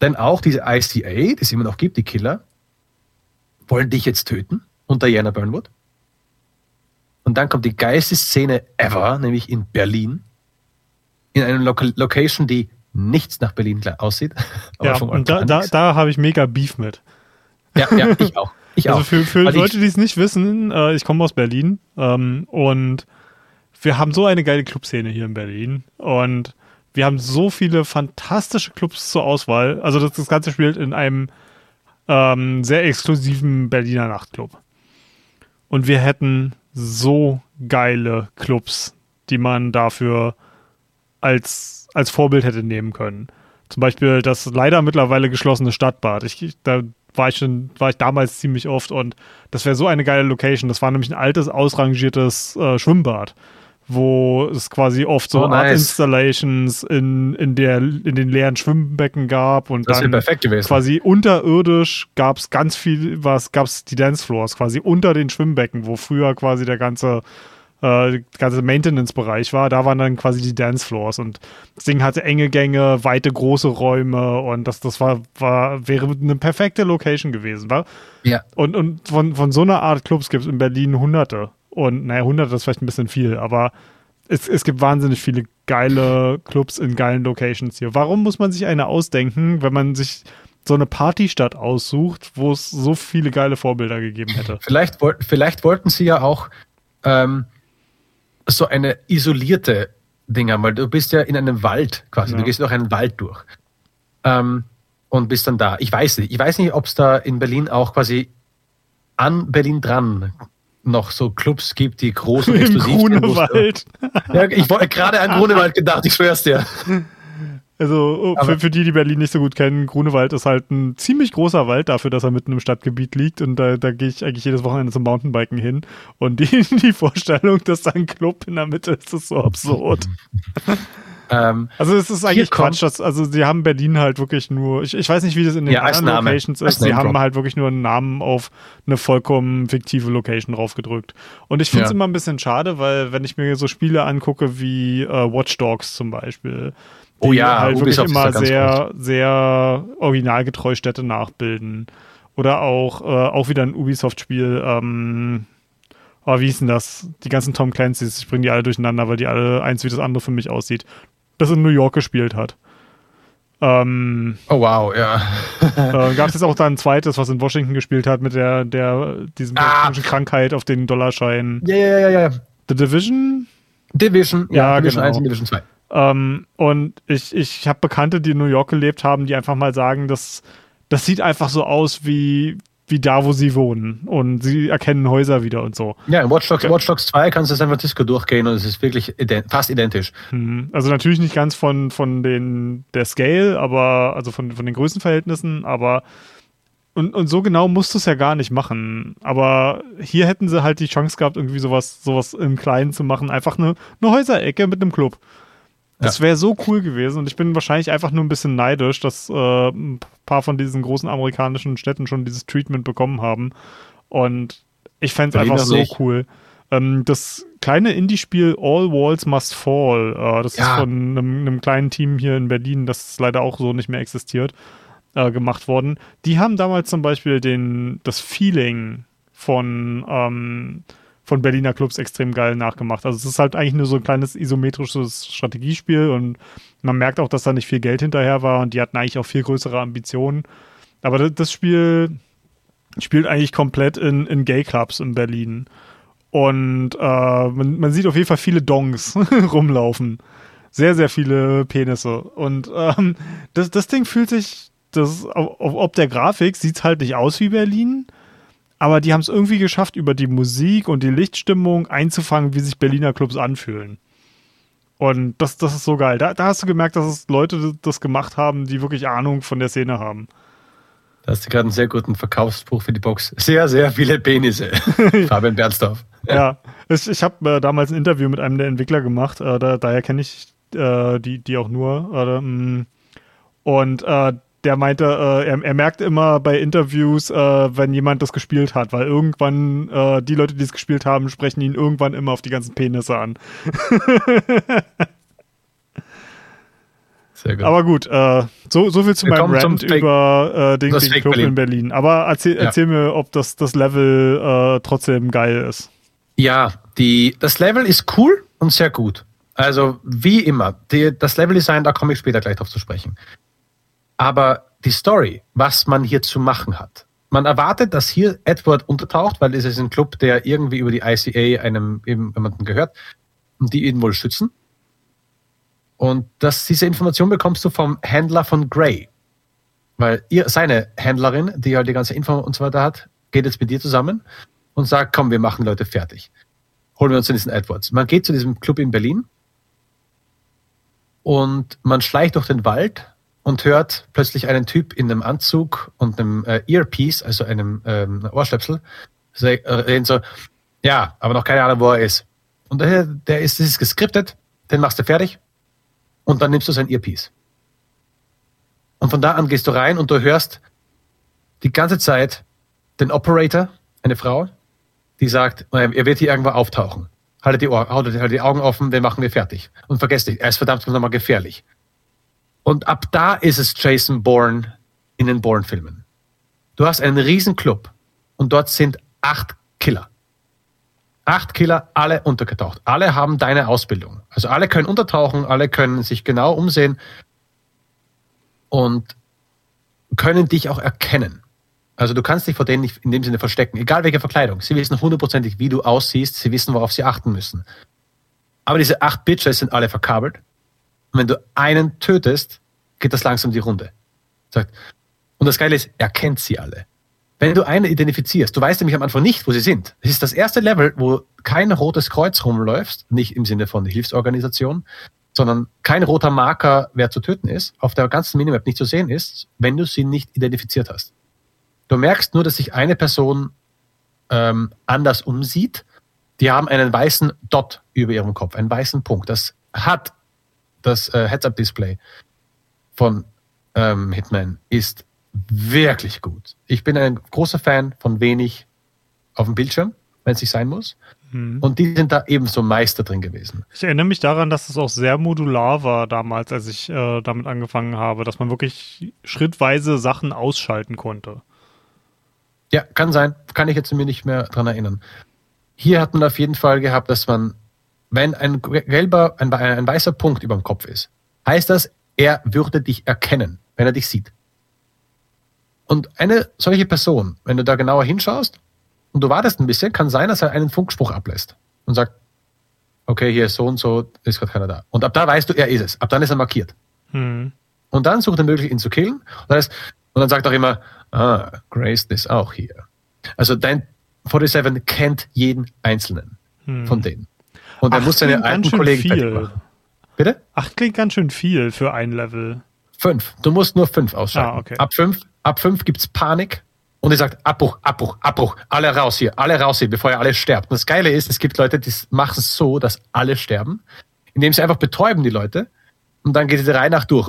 denn auch diese ICA, die es immer noch gibt, die Killer, wollen dich jetzt töten und Diana Burnwood. Und dann kommt die geilste Szene ever, nämlich in Berlin, in einer Lo Location, die nichts nach Berlin aussieht. ja, und da, da, da habe ich mega Beef mit. Ja, ja, ich auch. Ich also auch. für, für Leute, die es nicht wissen, äh, ich komme aus Berlin ähm, und wir haben so eine geile Clubszene hier in Berlin und wir haben so viele fantastische Clubs zur Auswahl. Also das, das Ganze spielt in einem ähm, sehr exklusiven Berliner Nachtclub. Und wir hätten so geile Clubs, die man dafür als, als Vorbild hätte nehmen können. Zum Beispiel das leider mittlerweile geschlossene Stadtbad. Ich, da war ich schon, war ich damals ziemlich oft und das wäre so eine geile Location. Das war nämlich ein altes, ausrangiertes äh, Schwimmbad, wo es quasi oft so oh, nice. Art Installations in, in, der, in den leeren Schwimmbecken gab und das dann perfekt gewesen. quasi unterirdisch gab es ganz viel, was gab es die Dancefloors quasi unter den Schwimmbecken, wo früher quasi der ganze äh, ganze Maintenance-Bereich war, da waren dann quasi die Dancefloors und das Ding hatte enge Gänge, weite, große Räume und das, das war, war, wäre eine perfekte Location gewesen, war? Ja. Und, und von, von so einer Art Clubs gibt es in Berlin hunderte. Und naja, hunderte ist vielleicht ein bisschen viel, aber es, es gibt wahnsinnig viele geile Clubs in geilen Locations hier. Warum muss man sich eine ausdenken, wenn man sich so eine Partystadt aussucht, wo es so viele geile Vorbilder gegeben hätte? Vielleicht, vielleicht wollten sie ja auch ähm, so eine isolierte Dinger, weil du bist ja in einem Wald quasi, ja. du gehst durch einen Wald durch. ähm, und bist dann da. Ich weiß nicht, ich weiß nicht, ob es da in Berlin auch quasi an Berlin dran noch so Clubs gibt, die groß und exklusiv sind. Grunewald. Ja, ich wollte gerade an Grunewald gedacht, ich schwör's dir. Also oh, für, für die, die Berlin nicht so gut kennen, Grunewald ist halt ein ziemlich großer Wald dafür, dass er mitten im Stadtgebiet liegt und da, da gehe ich eigentlich jedes Wochenende zum Mountainbiken hin und die, die Vorstellung, dass da ein Club in der Mitte ist, ist so absurd. Ähm, Also es ist eigentlich Quatsch, dass, also sie haben Berlin halt wirklich nur, ich, ich weiß nicht, wie das in den Ja, anderen Name. Locations ist, sie haben halt wirklich nur einen Namen auf eine vollkommen fiktive Location draufgedrückt. Und ich finde es Ja. immer ein bisschen schade, weil wenn ich mir so Spiele angucke wie äh, Watch Dogs zum Beispiel, Oh ja, halt wirklich Ubisoft da immer sehr, sehr originalgetreu Städte nachbilden. Oder auch, äh, auch wieder ein Ubisoft-Spiel, ähm, oh, wie hieß denn das? Die ganzen Tom Clancy's, ich bringe die alle durcheinander, weil die alle eins wie das andere für mich aussieht. Das in New York gespielt hat. Ähm, oh wow, ja. äh, Gab es jetzt auch da ein zweites, was in Washington gespielt hat, mit der, der, diesem Ah. Krankheit auf den Dollarschein. Ja, ja, ja, ja, ja. The Division? Division, Ja, Division genau. 1 und Division 2. Ähm, und ich, ich habe Bekannte, die in New York gelebt haben, die einfach mal sagen, dass das sieht einfach so aus wie, wie da, wo sie wohnen. Und sie erkennen Häuser wieder und so. Ja, in Watch Dogs, Watch Dogs 2 kannst du San Francisco durchgehen und es ist wirklich ident fast identisch. Hm, Also natürlich nicht ganz von, von den der Scale, aber also von, von den Größenverhältnissen, aber und, und so genau musst du es ja gar nicht machen. Aber hier hätten sie halt die Chance gehabt, irgendwie sowas, sowas im Kleinen zu machen. Einfach eine, eine Häuserecke mit einem Club. Das wäre so cool gewesen und ich bin wahrscheinlich einfach nur ein bisschen neidisch, dass äh, ein paar von diesen großen amerikanischen Städten schon dieses Treatment bekommen haben. Und ich fände es einfach so nicht. cool. Ähm, das kleine Indie-Spiel All Walls Must Fall, äh, das ist Ja. von einem, einem kleinen Team hier in Berlin, das leider auch so nicht mehr existiert, äh, gemacht worden. Die haben damals zum Beispiel den, das Feeling von, ähm, von Berliner Clubs extrem geil nachgemacht. Also es ist halt eigentlich nur so ein kleines isometrisches Strategiespiel und man merkt auch, dass da nicht viel Geld hinterher war und die hatten eigentlich auch viel größere Ambitionen. Aber das, Spiel spielt eigentlich komplett in, in Gay-Clubs in Berlin. Und äh, man, man sieht auf jeden Fall viele Dongs rumlaufen. Sehr, sehr viele Penisse. Und ähm, das, das Ding fühlt sich, das, auf, ob der Grafik sieht halt nicht aus wie Berlin, aber die haben es irgendwie geschafft, über die Musik und die Lichtstimmung einzufangen, wie sich Berliner Clubs anfühlen. Und das, das ist so geil. Da, da hast du gemerkt, dass es Leute das gemacht haben, die wirklich Ahnung von der Szene haben. Da hast du gerade einen sehr guten Verkaufsspruch für die Box. Sehr, sehr viele Penisse. Fabian Bernsdorf. ja, ich, ich habe äh, damals ein Interview mit einem der Entwickler gemacht, äh, da, daher kenne ich äh, die, die auch nur. Mh. und äh, der meinte, äh, er, er merkt immer bei Interviews, äh, wenn jemand das gespielt hat, weil irgendwann äh, die Leute, die es gespielt haben, sprechen ihn irgendwann immer auf die ganzen Penisse an. Sehr gut. Aber gut, äh, so, so viel zu Wir meinem Rant über äh, den, das den Club Berlin. in Berlin. Aber erzähl, Ja. erzähl mir, ob das, das Level äh, trotzdem geil ist. Ja, die, das Level ist cool und sehr gut. Also wie immer, die, das Leveldesign, da komme ich später gleich drauf zu sprechen. Aber die Story, was man hier zu machen hat. Man erwartet, dass hier Edward untertaucht, weil es ist ein Club, der irgendwie über die ICA einem jemanden gehört und die ihn wohl schützen. Und dass diese Information bekommst du vom Händler von Grey. Weil ihr, seine Händlerin, die halt die ganze Info und so weiter hat, geht jetzt mit dir zusammen und sagt, komm, wir machen Leute fertig. Holen wir uns in diesen Edwards. Man geht zu diesem Club in Berlin und man schleicht durch den Wald und hört plötzlich einen Typ in einem Anzug und einem äh, Earpiece, also einem ähm, Ohrstöpsel, äh, reden so, ja, aber noch keine Ahnung, wo er ist. Und der, der ist, das ist geskriptet, den machst du fertig und dann nimmst du sein Earpiece. Und von da an gehst du rein und du hörst die ganze Zeit den Operator, eine Frau, die sagt, äh, er wird hier irgendwo auftauchen. Haltet die, Ohr, haltet, haltet die Augen offen, den machen wir fertig. Und vergesst nicht, er ist verdammt nochmal gefährlich. Und ab da ist es Jason Bourne in den Bourne-Filmen. Du hast einen riesen Club und dort sind acht Killer. Acht Killer, alle untergetaucht. Alle haben deine Ausbildung. Also alle können untertauchen, alle können sich genau umsehen und können dich auch erkennen. Also du kannst dich vor denen nicht in dem Sinne verstecken, egal welche Verkleidung. Sie wissen hundertprozentig, wie du aussiehst, sie wissen, worauf sie achten müssen. Aber diese acht Bitches sind alle verkabelt. Und wenn du einen tötest, geht das langsam die Runde. Und das Geile ist, er kennt sie alle. Wenn du eine identifizierst, du weißt nämlich am Anfang nicht, wo sie sind. Das ist das erste Level, wo kein rotes Kreuz rumläuft, nicht im Sinne von Hilfsorganisation, sondern kein roter Marker, wer zu töten ist, auf der ganzen Minimap nicht zu sehen ist, wenn du sie nicht identifiziert hast. Du merkst nur, dass sich eine Person ähm, anders umsieht. Die haben einen weißen Dot über ihrem Kopf, einen weißen Punkt. Das hat das äh, Heads-Up-Display von ähm, Hitman ist wirklich gut. Ich bin ein großer Fan von wenig auf dem Bildschirm, wenn es nicht sein muss. Mhm. Und die sind da ebenso Meister drin gewesen. Ich erinnere mich daran, dass es auch sehr modular war damals, als ich äh, damit angefangen habe, dass man wirklich schrittweise Sachen ausschalten konnte. Ja, kann sein. Kann ich jetzt mir nicht mehr dran erinnern. Hier hat man auf jeden Fall gehabt, dass man, wenn ein gelber, ein, ein weißer Punkt über dem Kopf ist, heißt das, er würde dich erkennen, wenn er dich sieht. Und eine solche Person, wenn du da genauer hinschaust und du wartest ein bisschen, kann sein, dass er einen Funkspruch ablässt und sagt, okay, hier ist so und so, ist gerade keiner da. Und ab da weißt du, er ist es. Ab dann ist er markiert. Hm. Und dann sucht er möglich, ihn zu killen. Und dann, ist, und dann sagt er auch immer, ah, Grace ist auch hier. Also dein 47 kennt jeden einzelnen hm. von denen. Und er muss seine alten Kollegen viel. Bitte? Acht klingt ganz schön viel für ein Level. Fünf. Du musst nur fünf ausschalten. Ah, okay. Ab fünf Ab fünf gibt's Panik und ihr sagt Abbruch, Abbruch, Abbruch, alle raus hier, alle raus hier, bevor ihr alle sterbt. Und das Geile ist, es gibt Leute, die machen es so, dass alle sterben, indem sie einfach betäuben die Leute und dann geht diese Reihe nach durch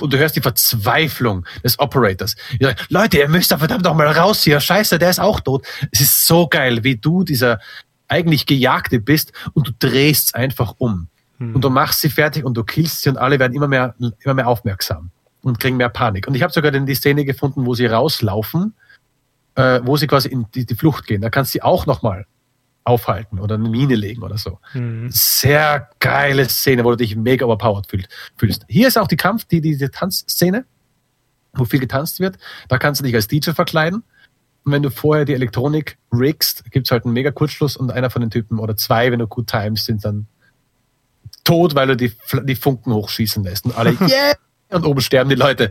und du hörst die Verzweiflung des Operators. Sagt, Leute, ihr müsst da verdammt noch mal raus hier, scheiße, der ist auch tot. Es ist so geil, wie du dieser eigentlich Gejagte bist und du drehst einfach um. Hm. Und du machst sie fertig und du killst sie und alle werden immer mehr, immer mehr aufmerksam und kriegen mehr Panik. Und ich habe sogar dann die Szene gefunden, wo sie rauslaufen, äh, wo sie quasi in die, die Flucht gehen. Da kannst du sie auch nochmal aufhalten oder eine Mine legen oder so. Mhm. Sehr geile Szene, wo du dich mega overpowered fühlst. Hier ist auch die Kampf, die, diese Tanzszene, wo viel getanzt wird. Da kannst du dich als DJ verkleiden. Und wenn du vorher die Elektronik riggst, gibt's halt einen mega Kurzschluss und einer von den Typen oder zwei, wenn du gut times, sind dann tot, weil du die, die Funken hochschießen lässt. Und alle, yeah! und oben sterben die Leute.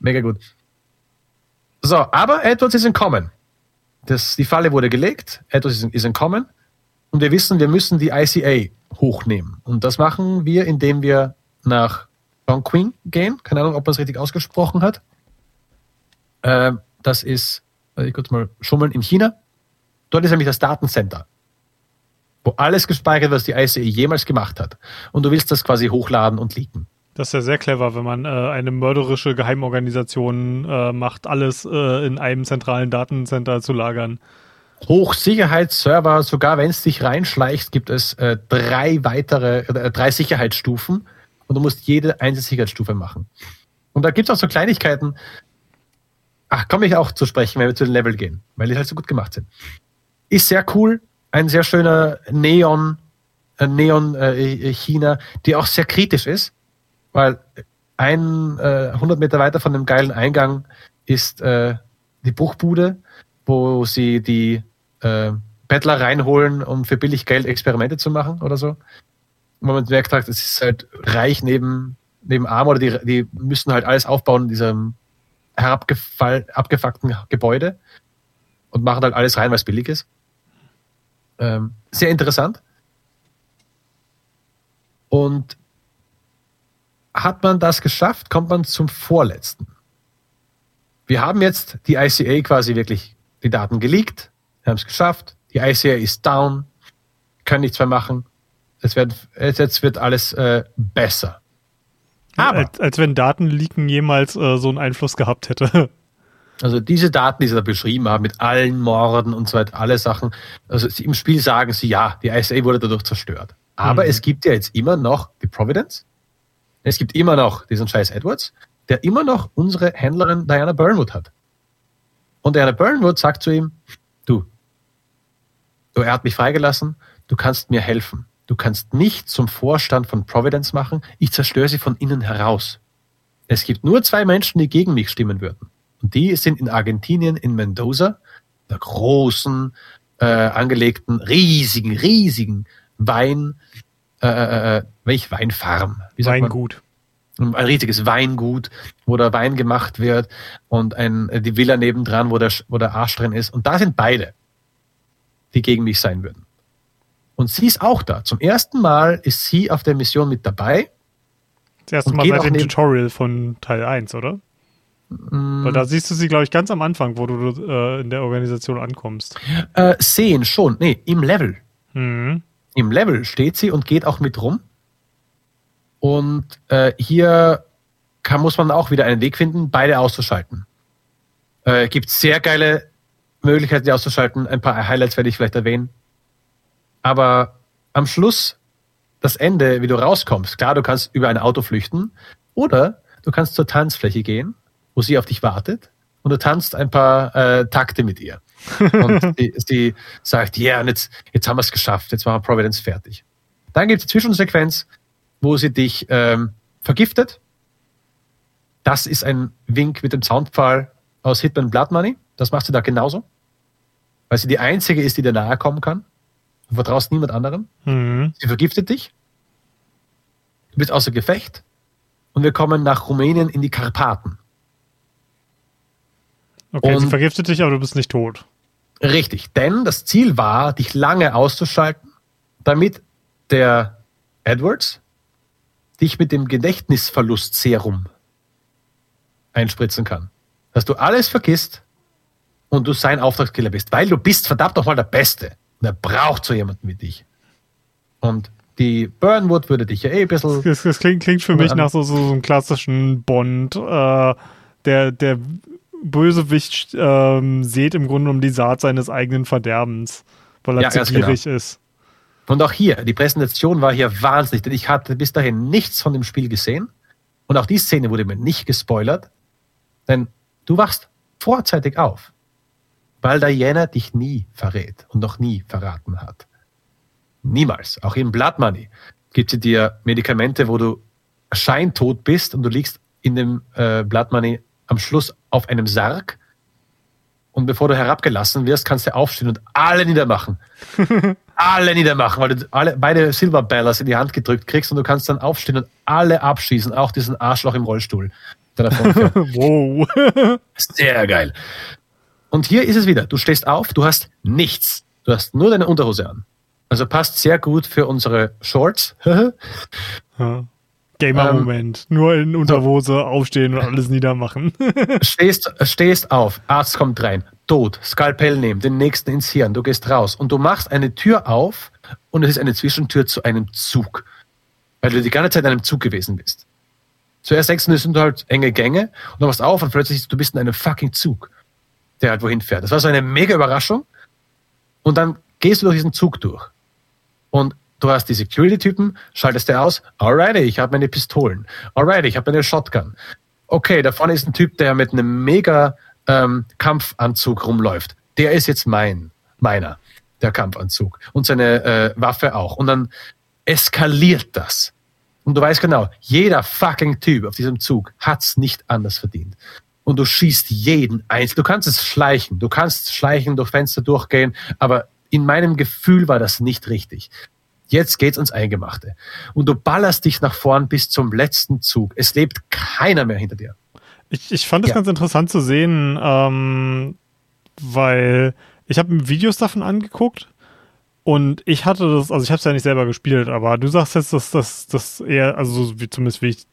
Mega gut. So, aber Edwards ist entkommen. Das, die Falle wurde gelegt, Edwards ist, entkommen und wir wissen, wir müssen die ICA hochnehmen. Und das machen wir, indem wir nach Don Queen gehen. Keine Ahnung, ob man es richtig ausgesprochen hat. Äh, das ist, ich kurz mal schummeln, in China. Dort ist nämlich das Datencenter, wo alles gespeichert wird, was die ICA jemals gemacht hat. Und du willst das quasi hochladen und leaken. Das ist ja sehr clever, wenn man äh, eine mörderische Geheimorganisation äh, macht, alles äh, in einem zentralen Datencenter zu lagern. Hochsicherheitsserver, sogar wenn es dich reinschleicht, gibt es äh, drei weitere, äh, drei Sicherheitsstufen und du musst jede einzelne Sicherheitsstufe machen. Und da gibt es auch so Kleinigkeiten. Ach, komme ich auch zu sprechen, wenn wir zu den Level gehen, weil die halt so gut gemacht sind. Ist sehr cool, ein sehr schöner Neon, äh, Neon äh, China, die auch sehr kritisch ist weil ein äh, 100 Meter weiter von dem geilen Eingang ist äh, die Buchbude, wo sie die äh, Bettler reinholen, um für billig Geld Experimente zu machen oder so. Und man merkt halt, es ist halt reich neben, neben arm oder die, die müssen halt alles aufbauen in diesem abgefuckten Gebäude und machen halt alles rein, es billig ist. Ähm, sehr interessant. Und hat man das geschafft, kommt man zum vorletzten. Wir haben jetzt die ICA quasi wirklich die Daten geleakt, wir haben es geschafft, die ICA ist down, können nichts mehr machen, es wird, jetzt wird alles äh, besser. Aber, als, als wenn Datenleaken jemals äh, so einen Einfluss gehabt hätte. Also diese Daten, die sie da beschrieben haben, mit allen Morden und so weiter, alle Sachen, also im Spiel sagen sie, ja, die ICA wurde dadurch zerstört. Aber mhm. es gibt ja jetzt immer noch die Providence, es gibt immer noch diesen scheiß Edwards, der immer noch unsere Händlerin Diana Burnwood hat. Und Diana Burnwood sagt zu ihm, du, du, er hat mich freigelassen, du kannst mir helfen. Du kannst nicht zum Vorstand von Providence machen, ich zerstöre sie von innen heraus. Es gibt nur zwei Menschen, die gegen mich stimmen würden. Und die sind in Argentinien, in Mendoza, der großen, äh, angelegten, riesigen, riesigen Wein, äh, äh, äh, welch Weinfarm? Weingut. ein riesiges Weingut, wo der Wein gemacht wird und ein, die Villa nebendran, wo der, wo der Arsch drin ist. Und da sind beide, die gegen mich sein würden. Und sie ist auch da. Zum ersten Mal ist sie auf der Mission mit dabei. Das erste Mal seit dem Tutorial von Teil 1, oder? Mm. Weil da siehst du sie, glaube ich, ganz am Anfang, wo du äh, in der Organisation ankommst. Äh, sehen schon. Nee, im Level. Mhm. Im Level steht sie und geht auch mit rum. Und äh, hier kann, muss man auch wieder einen Weg finden, beide auszuschalten. Äh, gibt sehr geile Möglichkeiten, die auszuschalten. Ein paar Highlights werde ich vielleicht erwähnen. Aber am Schluss, das Ende, wie du rauskommst, klar, du kannst über ein Auto flüchten oder du kannst zur Tanzfläche gehen, wo sie auf dich wartet und du tanzt ein paar äh, Takte mit ihr. und sie, sie sagt, ja, yeah, und jetzt, jetzt haben wir es geschafft, jetzt machen wir Providence fertig. Dann gibt es die Zwischensequenz, wo sie dich ähm, vergiftet. Das ist ein Wink mit dem Soundfall aus Hitman Blood Money. Das macht sie da genauso. Weil sie die einzige ist, die dir nahe kommen kann. Du vertraust niemand anderem. Mhm. Sie vergiftet dich. Du bist außer Gefecht. Und wir kommen nach Rumänien in die Karpaten. Okay, und sie vergiftet dich, aber du bist nicht tot. Richtig, denn das Ziel war, dich lange auszuschalten, damit der Edwards dich mit dem Gedächtnisverlust-Serum einspritzen kann. Dass du alles vergisst und du sein Auftragskiller bist, weil du bist verdammt nochmal der Beste. Und er braucht so jemanden wie dich. Und die Burnwood würde dich ja eh ein bisschen. Das, das klingt, klingt, für mich nach so, so, so einem klassischen Bond, äh, der, der Bösewicht ähm, sieht im Grunde um die Saat seines eigenen Verderbens, weil er ja, zu gierig genau. ist. Und auch hier, die Präsentation war hier wahnsinnig, denn ich hatte bis dahin nichts von dem Spiel gesehen. Und auch die Szene wurde mir nicht gespoilert, denn du wachst vorzeitig auf, weil Diana dich nie verrät und noch nie verraten hat. Niemals. Auch im Blood Money gibt sie dir Medikamente, wo du scheintot bist und du liegst in dem äh, Blood Money am Schluss auf einem Sarg und bevor du herabgelassen wirst, kannst du aufstehen und alle niedermachen. alle niedermachen, weil du alle, beide Silver Ballers in die Hand gedrückt kriegst und du kannst dann aufstehen und alle abschießen, auch diesen Arschloch im Rollstuhl. wow. Sehr geil. Und hier ist es wieder. Du stehst auf, du hast nichts. Du hast nur deine Unterhose an. Also passt sehr gut für unsere Shorts. Gamer-Moment. Ähm, Nur in Unterhose aufstehen und alles niedermachen. stehst, stehst auf, Arzt kommt rein, tot, Skalpell nehmen, den nächsten ins Hirn, du gehst raus und du machst eine Tür auf und es ist eine Zwischentür zu einem Zug. Weil du die ganze Zeit in einem Zug gewesen bist. Zuerst denkst du, es sind halt enge Gänge und du machst auf und plötzlich du bist in einem fucking Zug, der halt wohin fährt. Das war so eine mega Überraschung. Und dann gehst du durch diesen Zug durch. Und Du hast die Security-Typen, schaltest du aus, alrighty, ich habe meine Pistolen. Alrighty, ich habe meine Shotgun. Okay, da vorne ist ein Typ, der mit einem mega ähm, Kampfanzug rumläuft. Der ist jetzt mein, meiner, der Kampfanzug. Und seine äh, Waffe auch. Und dann eskaliert das. Und du weißt genau, jeder fucking Typ auf diesem Zug hat's nicht anders verdient. Und du schießt jeden einzeln. Du kannst es schleichen. Du kannst schleichen, durch Fenster durchgehen. Aber in meinem Gefühl war das nicht richtig. Jetzt geht's ans Eingemachte. Und du ballerst dich nach vorn bis zum letzten Zug. Es lebt keiner mehr hinter dir. Ich, ich fand es ja. ganz interessant zu sehen, ähm, weil ich habe Videos davon angeguckt und ich hatte das, also ich habe es ja nicht selber gespielt, aber du sagst jetzt, dass das, das eher, also wie, zumindest wie ich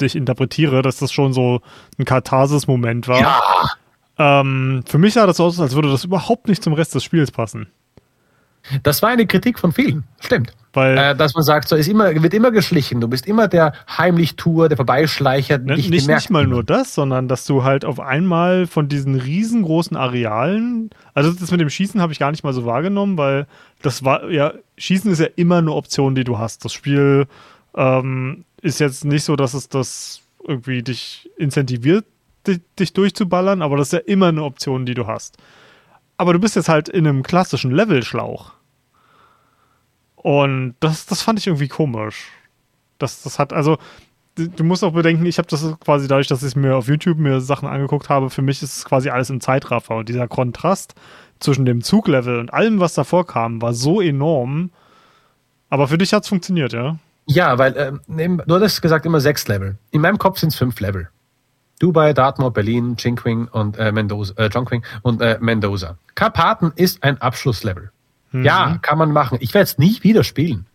dich interpretiere, dass das schon so ein Katharsis-Moment war. Ja. Ähm, für mich sah das aus, als würde das überhaupt nicht zum Rest des Spiels passen. Das war eine Kritik von vielen, stimmt. Weil, äh, dass man sagt, so ist immer, wird immer geschlichen. Du bist immer der Heimlichtour, der Vorbeischleicher. Ne, nicht, nicht, nicht mal nur das, sondern dass du halt auf einmal von diesen riesengroßen Arealen, also das mit dem Schießen habe ich gar nicht mal so wahrgenommen, weil das war ja, Schießen ist ja immer eine Option, die du hast. Das Spiel ähm, ist jetzt nicht so, dass es das irgendwie dich incentiviert, dich, dich durchzuballern, aber das ist ja immer eine Option, die du hast. Aber du bist jetzt halt in einem klassischen Levelschlauch. Und das, das fand ich irgendwie komisch. Das, das hat, also, du musst auch bedenken, ich habe das quasi dadurch, dass ich mir auf YouTube mir Sachen angeguckt habe, für mich ist es quasi alles im Zeitraffer. Und dieser Kontrast zwischen dem Zuglevel und allem, was davor kam, war so enorm. Aber für dich hat es funktioniert, ja? Ja, weil ähm, du hattest gesagt immer sechs Level. In meinem Kopf sind es fünf Level. Dubai, Dartmoor, Berlin, Jinquing und äh, Mendoza, äh, Chongqing und äh, Mendoza. Karpaten ist ein Abschlusslevel. Ja, kann man machen. Ich werde es nie wieder spielen,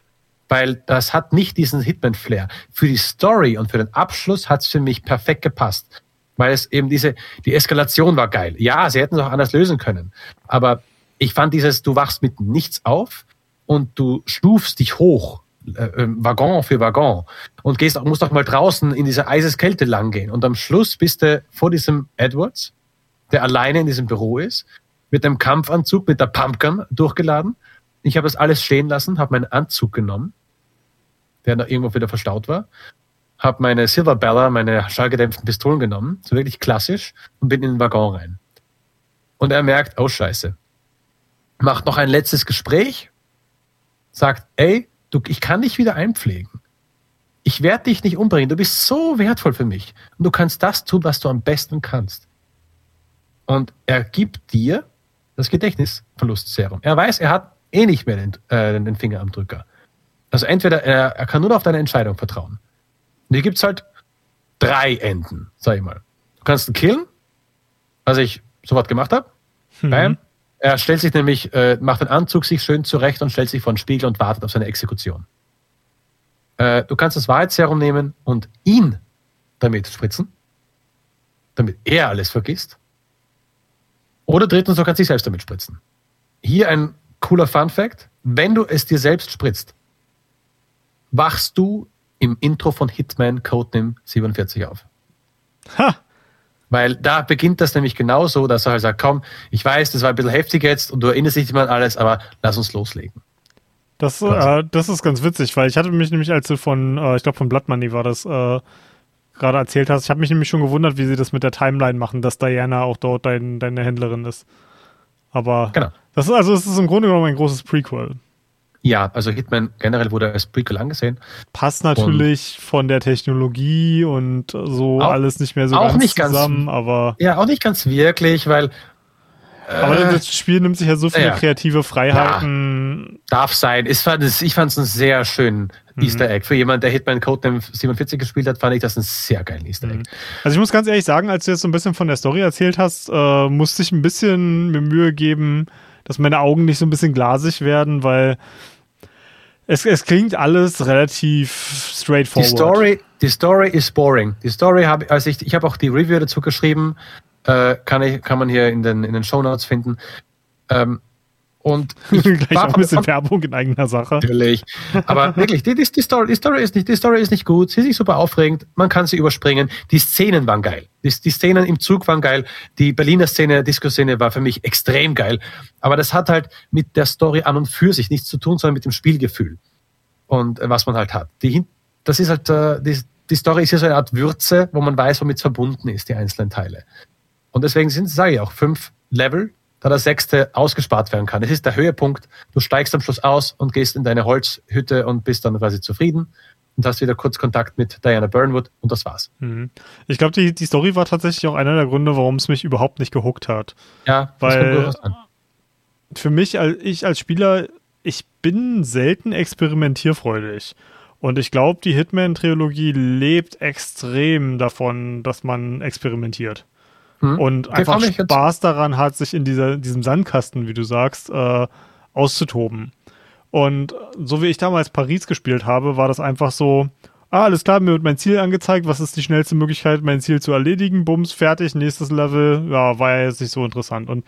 weil das hat nicht diesen Hitman-Flair. Für die Story und für den Abschluss hat es für mich perfekt gepasst, weil es eben diese, die Eskalation war geil. Ja, sie hätten es auch anders lösen können, aber ich fand dieses, du wachst mit nichts auf und du stufst dich hoch, äh, äh, Waggon für Waggon und gehst, musst auch mal draußen in dieser Eiseskälte lang gehen und am Schluss bist du vor diesem Edwards, der alleine in diesem Büro ist, mit einem Kampfanzug, mit der Pumpgun durchgeladen. Ich habe das alles stehen lassen, habe meinen Anzug genommen, der da irgendwo wieder verstaut war, habe meine Silver Bella, meine schallgedämpften Pistolen genommen, so wirklich klassisch, und bin in den Waggon rein. Und er merkt, oh Scheiße. Macht noch ein letztes Gespräch, sagt, ey, du, ich kann dich wieder einpflegen. Ich werde dich nicht umbringen. Du bist so wertvoll für mich. Und du kannst das tun, was du am besten kannst. Und er gibt dir das Gedächtnisverlustserum. Er weiß, er hat eh nicht mehr den, äh, den Finger am Drücker. Also entweder er, er kann nur noch auf deine Entscheidung vertrauen. Und hier gibt's halt drei Enden, sag ich mal. Du kannst ihn killen, was ich sofort gemacht habe. Bam. Er stellt sich nämlich, äh, macht den Anzug sich schön zurecht und stellt sich vor den Spiegel und wartet auf seine Exekution. Äh, du kannst das Wahrheitsserum nehmen und ihn damit spritzen, damit er alles vergisst. Oder drittens, du kannst dich selbst damit spritzen. Hier ein cooler Fun Fact. Wenn du es dir selbst spritzt, wachst du im Intro von Hitman Codename 47 auf. Ha! Weil da beginnt das nämlich genauso, dass er halt sagt, komm, ich weiß, das war ein bisschen heftig jetzt und du erinnerst dich nicht mehr an alles, aber lass uns loslegen. Das, äh, das ist ganz witzig, weil ich hatte mich nämlich, als du von, äh, ich glaube von Blood Money war das, äh, gerade erzählt hast, ich habe mich nämlich schon gewundert, wie sie das mit der Timeline machen, dass Diana auch dort dein, deine Händlerin ist. Aber Genau. das ist also es ist im Grunde genommen ein großes Prequel. Ja, also Hitman generell wurde als Prequel angesehen. Passt natürlich von der Technologie und so Auch- alles nicht mehr so auch ganz nicht ganz- zusammen, aber, Ja, auch nicht ganz wirklich, weil aber äh, das Spiel nimmt sich ja so viele ja. kreative Freiheiten. darf sein. Ich fand es, ich einen sehr schönen Mhm. Easter Egg. Für jemanden, der Hitman Codename 47 gespielt hat, fand ich das einen sehr geilen Easter Egg. Also ich muss ganz ehrlich sagen, als du jetzt so ein bisschen von der Story erzählt hast, äh, musste ich ein bisschen mir Mühe geben, dass meine Augen nicht so ein bisschen glasig werden, weil es, es klingt alles relativ Die straightforward. Story, die Story ist boring. Die Story habe also ich, ich habe auch die Review dazu geschrieben, äh, kann ich, kann man hier in den in den Show Notes finden. Ähm, und ich Gleich auch ein bisschen von- Werbung in eigener Sache. Natürlich. Aber wirklich, die, die, die, Story, die, Story ist nicht, die Story ist nicht gut, sie ist nicht super aufregend, man kann sie überspringen. Die Szenen waren geil. Die, die Szenen im Zug waren geil. Die Berliner Szene, Disco-Szene war für mich extrem geil. Aber das hat halt mit der Story an und für sich nichts zu tun, sondern mit dem Spielgefühl. Und äh, was man halt hat. Die, das ist halt, äh, die, die Story ist ja so eine Art Würze, wo man weiß, womit es verbunden ist, die einzelnen Teile. Und deswegen sind, sage ich auch, fünf Level, da der sechste ausgespart werden kann. Es ist der Höhepunkt. Du steigst am Schluss aus und gehst in deine Holzhütte und bist dann quasi zufrieden und hast wieder kurz Kontakt mit Diana Burnwood und das war's. Mhm. Ich glaube, die, die Story war tatsächlich auch einer der Gründe, warum es mich überhaupt nicht gehuckt hat. Ja, Weil- für mich, als ich als Spieler, ich bin selten experimentierfreudig. Und ich glaube, die Hitman-Trilogie lebt extrem davon, dass man experimentiert. Hm. Und Okay, einfach Spaß daran hat, sich in dieser, diesem Sandkasten, wie du sagst, äh, auszutoben. Und so wie ich damals Paris gespielt habe, war das einfach so, ah, alles klar, mir wird mein Ziel angezeigt, was ist die schnellste Möglichkeit, mein Ziel zu erledigen, bums, fertig, nächstes Level, ja, war ja jetzt nicht so interessant. Und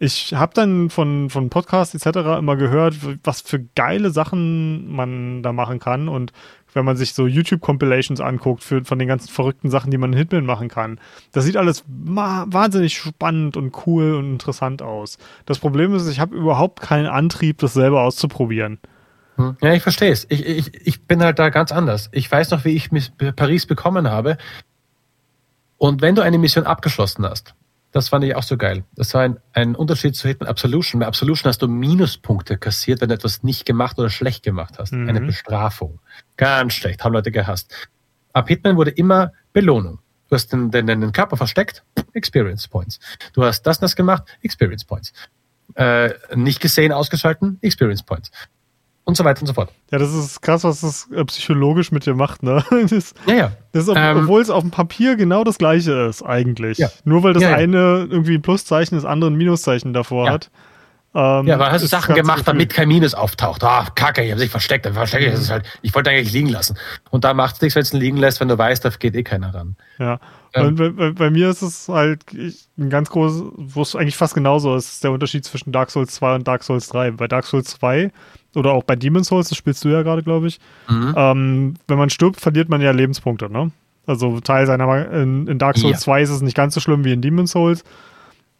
ich habe dann von, von Podcasts etc. immer gehört, was für geile Sachen man da machen kann. Und wenn man sich so YouTube-Compilations anguckt für, von den ganzen verrückten Sachen, die man in Hitman machen kann, das sieht alles wahnsinnig spannend und cool und interessant aus. Das Problem ist, ich habe überhaupt keinen Antrieb, das selber auszuprobieren. Hm. Ja, ich verstehe es. Ich, ich, ich bin halt da ganz anders. Ich weiß noch, wie ich Paris bekommen habe. Und wenn du eine Mission abgeschlossen hast, das fand ich auch so geil. Das war ein, ein Unterschied zu Hitman Absolution. Bei Absolution hast du Minuspunkte kassiert, wenn du etwas nicht gemacht oder schlecht gemacht hast. Mhm. Eine Bestrafung. Ganz schlecht, haben Leute gehasst. Ab Hitman wurde immer Belohnung. Du hast den, den, den Körper versteckt, Experience Points. Du hast das und das gemacht, Experience Points. Äh, nicht gesehen, ausgeschalten, Experience Points. Und so weiter und so fort. Ja, das ist krass, was das äh, psychologisch mit dir macht, ne? Das, Ja, ja. das Ähm, obwohl es auf dem Papier genau das gleiche ist, eigentlich. Ja. Nur weil das Ja, ja. eine irgendwie ein Pluszeichen, das andere ein Minuszeichen davor hat. Ähm, Ja, aber hast du Sachen gemacht, damit kein Minus auftaucht. Ah, kacke, ich habe sich versteckt. Dann verstecke ich es halt. Ich wollte eigentlich liegen lassen. Und da macht es nichts, wenn es liegen lässt, wenn du weißt, da geht eh keiner ran. Ja. Ähm. Und bei, bei, bei mir ist es halt ein ganz großes, wo es eigentlich fast genauso ist, ist der Unterschied zwischen Dark Souls 2 und Dark Souls 3. Bei Dark Souls 2 oder auch bei Demon's Souls, das spielst du ja gerade, glaube ich, Mhm. ähm, wenn man stirbt, verliert man ja Lebenspunkte, ne? Also Teil seiner, in, in Dark Souls Ja. 2 ist es nicht ganz so schlimm wie in Demon's Souls,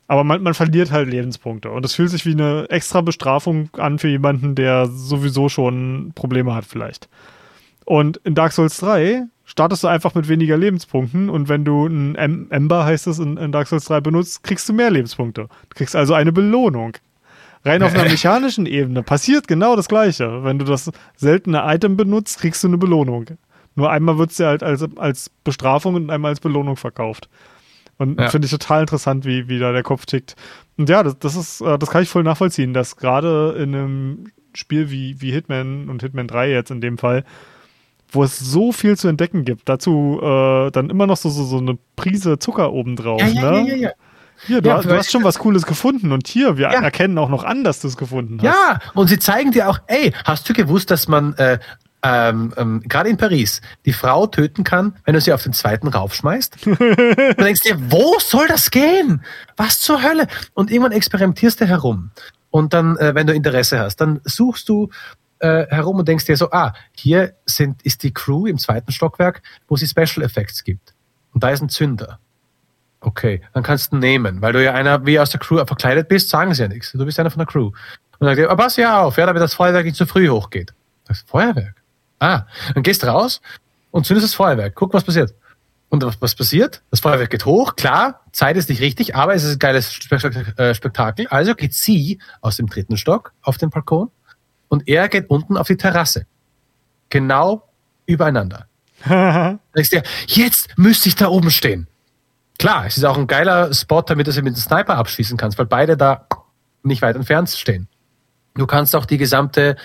aber man, man verliert halt Lebenspunkte. Und es fühlt sich wie eine extra Bestrafung an für jemanden, der sowieso schon Probleme hat vielleicht. Und in Dark Souls 3 startest du einfach mit weniger Lebenspunkten und wenn du ein em Ember, heißt es in, in Dark Souls 3 benutzt, kriegst du mehr Lebenspunkte. Du kriegst also eine Belohnung. Rein auf einer mechanischen Ebene passiert genau das Gleiche. Wenn du das seltene Item benutzt, kriegst du eine Belohnung. Nur einmal wird es dir halt als, als Bestrafung und einmal als Belohnung verkauft. Und Ja. finde ich total interessant, wie, wie da der Kopf tickt. Und ja, das, das ist, äh, das kann ich voll nachvollziehen, dass gerade in einem Spiel wie, wie Hitman und Hitman 3 jetzt in dem Fall, wo es so viel zu entdecken gibt, dazu äh, dann immer noch so, so, so eine Prise Zucker obendrauf. Ja, ja, ne? ja, ja, ja. Hier, du, Ja, hast- du hast schon was Cooles gefunden und hier, wir Ja. erkennen auch noch an, dass du es gefunden hast. Ja, und sie zeigen dir auch, ey, hast du gewusst, dass man äh, ähm, ähm, gerade in Paris die Frau töten kann, wenn du sie auf den zweiten raufschmeißt? du denkst dir, wo soll das gehen? Was zur Hölle? Und irgendwann experimentierst du herum. Und dann, äh, wenn du Interesse hast, dann suchst du äh, herum und denkst dir so, ah, hier sind, ist die Crew im zweiten Stockwerk, wo sie Special Effects gibt. Und da ist ein Zünder. Okay, dann kannst du ihn nehmen, weil du ja einer wie aus der Crew verkleidet bist, sagen sie ja nichts. Du bist einer von der Crew. Und dann sagt er, pass ja auf, ja, damit das Feuerwerk nicht zu früh hochgeht. Das Feuerwerk? Ah, dann gehst raus und zündest das Feuerwerk. Guck, was passiert. Und was, was passiert? Das Feuerwerk geht hoch, klar, Zeit ist nicht richtig, aber es ist ein geiles äh, Spektakel. Also geht sie aus dem dritten Stock auf den Balkon und er geht unten auf die Terrasse. Genau übereinander. Dann denkst du jetzt müsste ich da oben stehen. Klar, es ist auch ein geiler Spot, damit du sie mit dem Sniper abschießen kannst, weil beide da nicht weit entfernt stehen. Du kannst auch die gesamte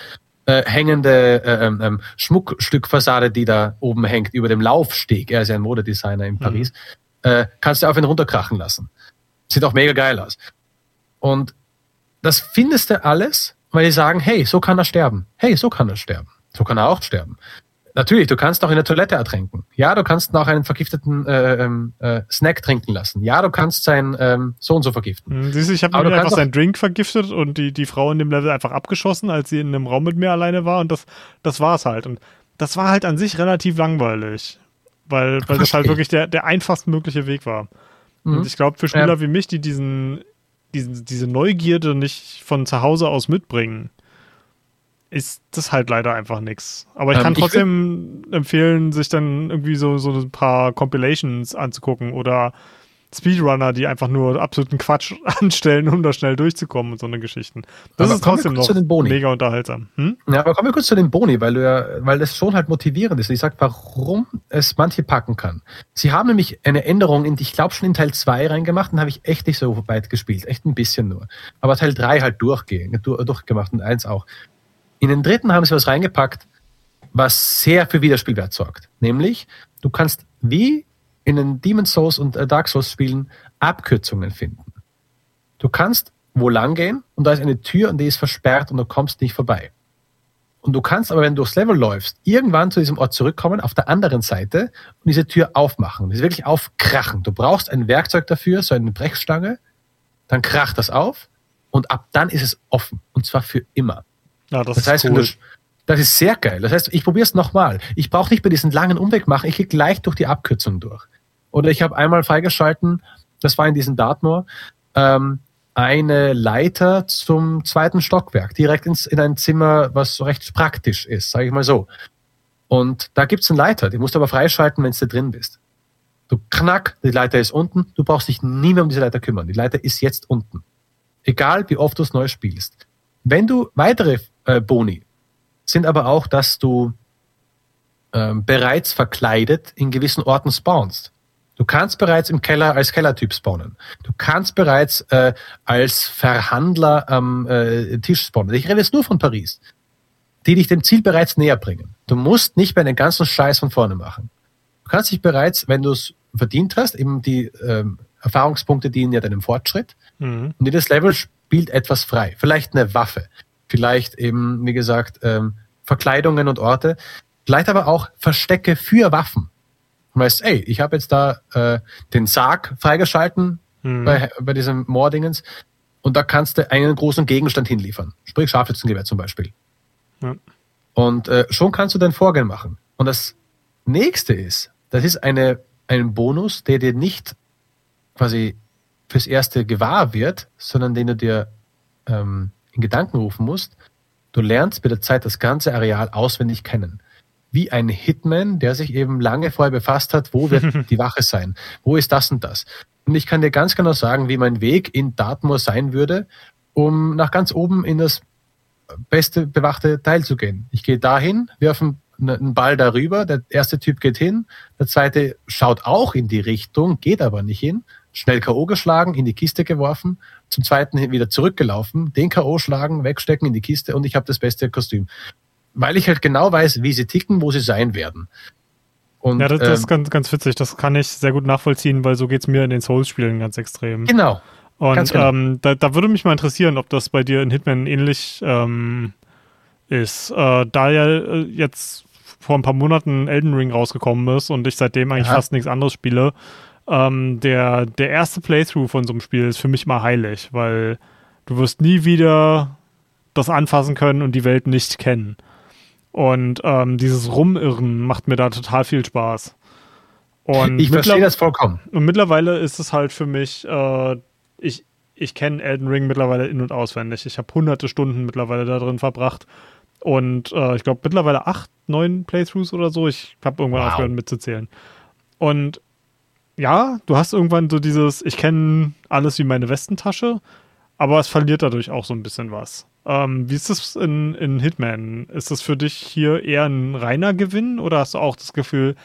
äh, hängende äh, ähm, ähm, Schmuckstückfassade, die da oben hängt, über dem Laufsteg, er ist ja ein Modedesigner in Paris, äh, kannst du auf ihn runterkrachen lassen. Sieht auch mega geil aus. Und das findest du alles, weil die sagen, hey, so kann er sterben. Hey, so kann er sterben. So kann er auch sterben. Natürlich, du kannst auch in der Toilette ertränken. Ja, du kannst noch einen vergifteten äh, ähm, äh, Snack trinken lassen. Ja, du kannst sein ähm, so und so vergiften. Hm, Siehst du, ich habe mir einfach seinen Drink vergiftet und die, die Frau in dem Level einfach abgeschossen, als sie in einem Raum mit mir alleine war und das, das war's halt. Und das war halt an sich relativ langweilig, weil, weil das halt ich. wirklich der, der einfachst mögliche Weg war. Mhm. Und ich glaube, für Spieler Ja. wie mich, die diesen, diesen, diese Neugierde nicht von zu Hause aus mitbringen, ist das halt leider einfach nix. Aber ich Ähm, kann ich trotzdem empfehlen, sich dann irgendwie so, so ein paar Compilations anzugucken oder Speedrunner, die einfach nur absoluten Quatsch anstellen, um da schnell durchzukommen und so eine Geschichten. Das Aber ist kommen wir trotzdem kurz noch zu den Boni. mega unterhaltsam. Hm? Ja, aber kommen wir kurz zu den Boni, weil du ja, weil das schon halt motivierend ist. Und ich sag, warum es manche packen kann. Sie haben nämlich eine Änderung in, ich glaube schon in Teil 2 reingemacht und habe ich echt nicht so weit gespielt, echt ein bisschen nur. Aber Teil 3 halt durchgehen, durch, durchgemacht und eins auch. In den dritten haben sie was reingepackt, was sehr für Wiederspielwert sorgt. Nämlich, du kannst wie in den Demon's Souls und äh, Dark Souls Spielen Abkürzungen finden. Du kannst wo lang gehen und da ist eine Tür und die ist versperrt und du kommst nicht vorbei. Und du kannst aber, wenn du durchs Level läufst, irgendwann zu diesem Ort zurückkommen, auf der anderen Seite und diese Tür aufmachen. Das ist wirklich aufkrachen. Du brauchst ein Werkzeug dafür, so eine Brechstange, dann kracht das auf und ab dann ist es offen. Und zwar für immer. Ja, das, Das heißt, cool. das ist sehr geil. Das heißt, ich probiere es nochmal. Ich brauche nicht bei diesen langen Umweg machen, ich gehe gleich durch die Abkürzung durch. Oder ich habe einmal freigeschalten, das war in diesem Dartmoor, ähm, eine Leiter zum zweiten Stockwerk, direkt ins, in ein Zimmer, was so recht praktisch ist, sage ich mal so. Und da gibt's einen Leiter, die musst du aber freischalten, wenn du drin bist. Du knack, die Leiter ist unten, du brauchst dich nie mehr um diese Leiter kümmern. Die Leiter ist jetzt unten. Egal, wie oft du es neu spielst. Wenn du weitere äh, Boni sind aber auch, dass du ähm, bereits verkleidet in gewissen Orten spawnst. Du kannst bereits im Keller als Kellertyp spawnen. Du kannst bereits äh, als Verhandler am äh, Tisch spawnen. Ich rede jetzt nur von Paris. die dich dem Ziel bereits näher bringen. Du musst nicht mehr den ganzen Scheiß von vorne machen. Du kannst dich bereits, wenn du es verdient hast, eben die ähm, Erfahrungspunkte dienen ja deinem Fortschritt. Mhm. Und jedes Level spielt etwas frei. Vielleicht eine Waffe, vielleicht eben, wie gesagt, ähm, Verkleidungen und Orte, vielleicht aber auch Verstecke für Waffen. Du weißt, ey, ich habe jetzt da äh, den Sarg freigeschalten mhm. bei, bei diesem Mordingens und da kannst du einen großen Gegenstand hinliefern. Sprich Scharfschützengewehr zum Beispiel. Ja. Und äh, schon kannst du dein Vorgehen machen. Und das nächste ist, das ist eine, ein Bonus, der dir nicht quasi fürs Erste gewahr wird, sondern den du dir ähm, in Gedanken rufen musst. Du lernst mit der Zeit das ganze Areal auswendig kennen. Wie ein Hitman, der sich eben lange vorher befasst hat, wo wird die Wache sein? Wo ist das und das? Und ich kann dir ganz genau sagen, wie mein Weg in Dartmoor sein würde, um nach ganz oben in das beste bewachte Teil zu gehen. Ich gehe dahin, werfe einen Ball darüber, der erste Typ geht hin, der zweite schaut auch in die Richtung, geht aber nicht hin, schnell K.O. geschlagen, in die Kiste geworfen, zum zweiten wieder zurückgelaufen, den K.O. schlagen, wegstecken in die Kiste und ich habe das beste Kostüm. Weil ich halt genau weiß, wie sie ticken, wo sie sein werden. Und, ja, das, das ähm, ist ganz, ganz witzig. Das kann ich sehr gut nachvollziehen, weil so geht es mir in den Souls-Spielen ganz extrem. Genau. Und genau. ähm, da, da, würde mich mal interessieren, ob das bei dir in Hitman ähnlich ähm, ist. Äh, da ja äh, jetzt vor ein paar Monaten Elden Ring rausgekommen ist und ich seitdem eigentlich ja. fast nichts anderes spiele, ähm, der, der erste Playthrough von so einem Spiel ist für mich mal heilig, weil du wirst nie wieder das anfassen können und die Welt nicht kennen. Und ähm, dieses Rumirren macht mir da total viel Spaß. Und ich verstehe das vollkommen. Und mittlerweile ist es halt für mich, äh, ich, ich kenne Elden Ring mittlerweile in- und auswendig. Ich habe hunderte Stunden mittlerweile da drin verbracht. Und äh, ich glaube mittlerweile acht, neun Playthroughs oder so. Ich habe irgendwann wow. aufgehört mitzuzählen. Und ja, du hast irgendwann so dieses, ich kenne alles wie meine Westentasche, aber es verliert dadurch auch so ein bisschen was. Ähm, wie ist das in, in Hitman? Ist das für dich hier eher ein reiner Gewinn oder hast du auch das Gefühl,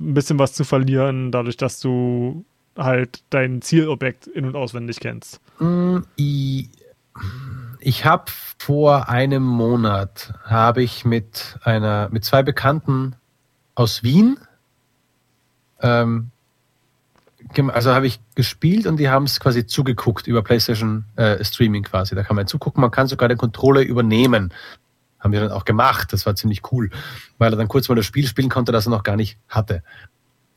ein bisschen was zu verlieren, dadurch, dass du halt dein Zielobjekt in- und auswendig kennst? Mm, ich, habe vor einem Monat habe ich mit einer mit zwei Bekannten aus Wien ähm, also habe ich gespielt und die haben es quasi zugeguckt über PlayStation äh, Streaming quasi. Da kann man zugucken, man kann sogar den Controller übernehmen. Haben wir dann auch gemacht. Das war ziemlich cool, weil er dann kurz mal das Spiel spielen konnte, das er noch gar nicht hatte.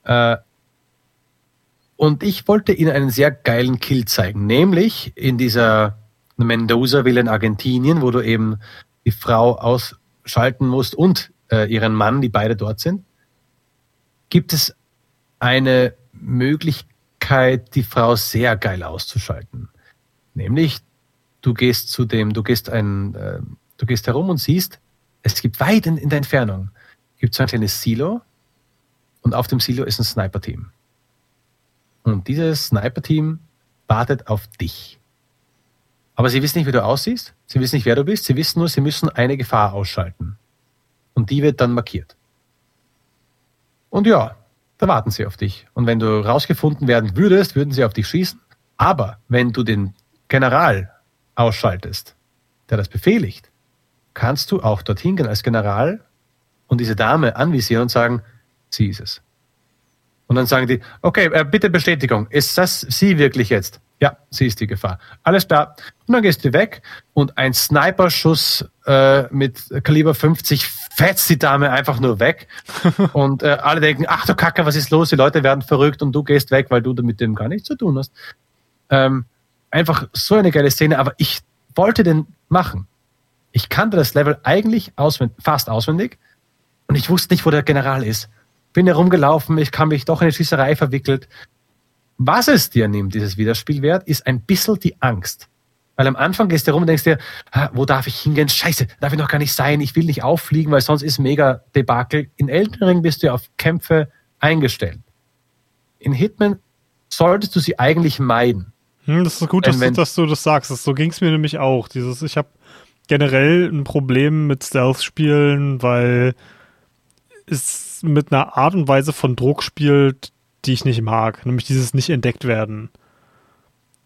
Äh, und ich wollte ihnen einen sehr geilen Kill zeigen, nämlich in dieser Mendoza-Villa in Argentinien, wo du eben die Frau ausschalten musst und äh, ihren Mann, die beide dort sind, gibt es eine Möglichkeit, die Frau sehr geil auszuschalten. Nämlich, du gehst zu dem, du gehst ein, äh, du gehst herum und siehst, es gibt weit in, in der Entfernung, gibt so ein kleines Silo und auf dem Silo ist ein Sniper-Team. Und dieses Sniper-Team wartet auf dich. Aber sie wissen nicht, wie du aussiehst, sie wissen nicht, wer du bist, sie wissen nur, sie müssen eine Gefahr ausschalten. Und die wird dann markiert. Und ja, da warten sie auf dich. Und wenn du rausgefunden werden würdest, würden sie auf dich schießen. Aber wenn du den General ausschaltest, der das befehligt, kannst du auch dorthin gehen als General und diese Dame anvisieren und sagen, sie ist es. Und dann sagen die, okay, äh, bitte Bestätigung, ist das sie wirklich jetzt? Ja, sie ist die Gefahr. Alles klar. Und dann gehst du weg und ein Sniper-Schuss äh, mit Kaliber 50 fetzt die Dame einfach nur weg. und äh, alle denken, ach du Kacke, was ist los? Die Leute werden verrückt und du gehst weg, weil du mit dem gar nichts zu tun hast. Ähm, einfach so eine geile Szene, aber ich wollte den machen. Ich kannte das Level eigentlich auswendig, fast auswendig und ich wusste nicht, wo der General ist. Bin herumgelaufen, ich kam mich doch in eine Schießerei verwickelt. Was es dir nimmt, dieses Wiederspielwert, ist ein bisschen die Angst. Weil am Anfang gehst du rum und denkst dir, wo darf ich hingehen? Scheiße, darf ich noch gar nicht sein. Ich will nicht auffliegen, weil sonst ist mega Debakel. In Elden Ring bist du auf Kämpfe eingestellt. In Hitman solltest du sie eigentlich meiden. Hm, das ist gut, dass, wenn, dass, du das sagst. so ging es mir nämlich auch. Dieses, ich habe generell ein Problem mit Stealth-Spielen, weil es mit einer Art und Weise von Druck spielt, die ich nicht mag. Nämlich dieses nicht entdeckt werden.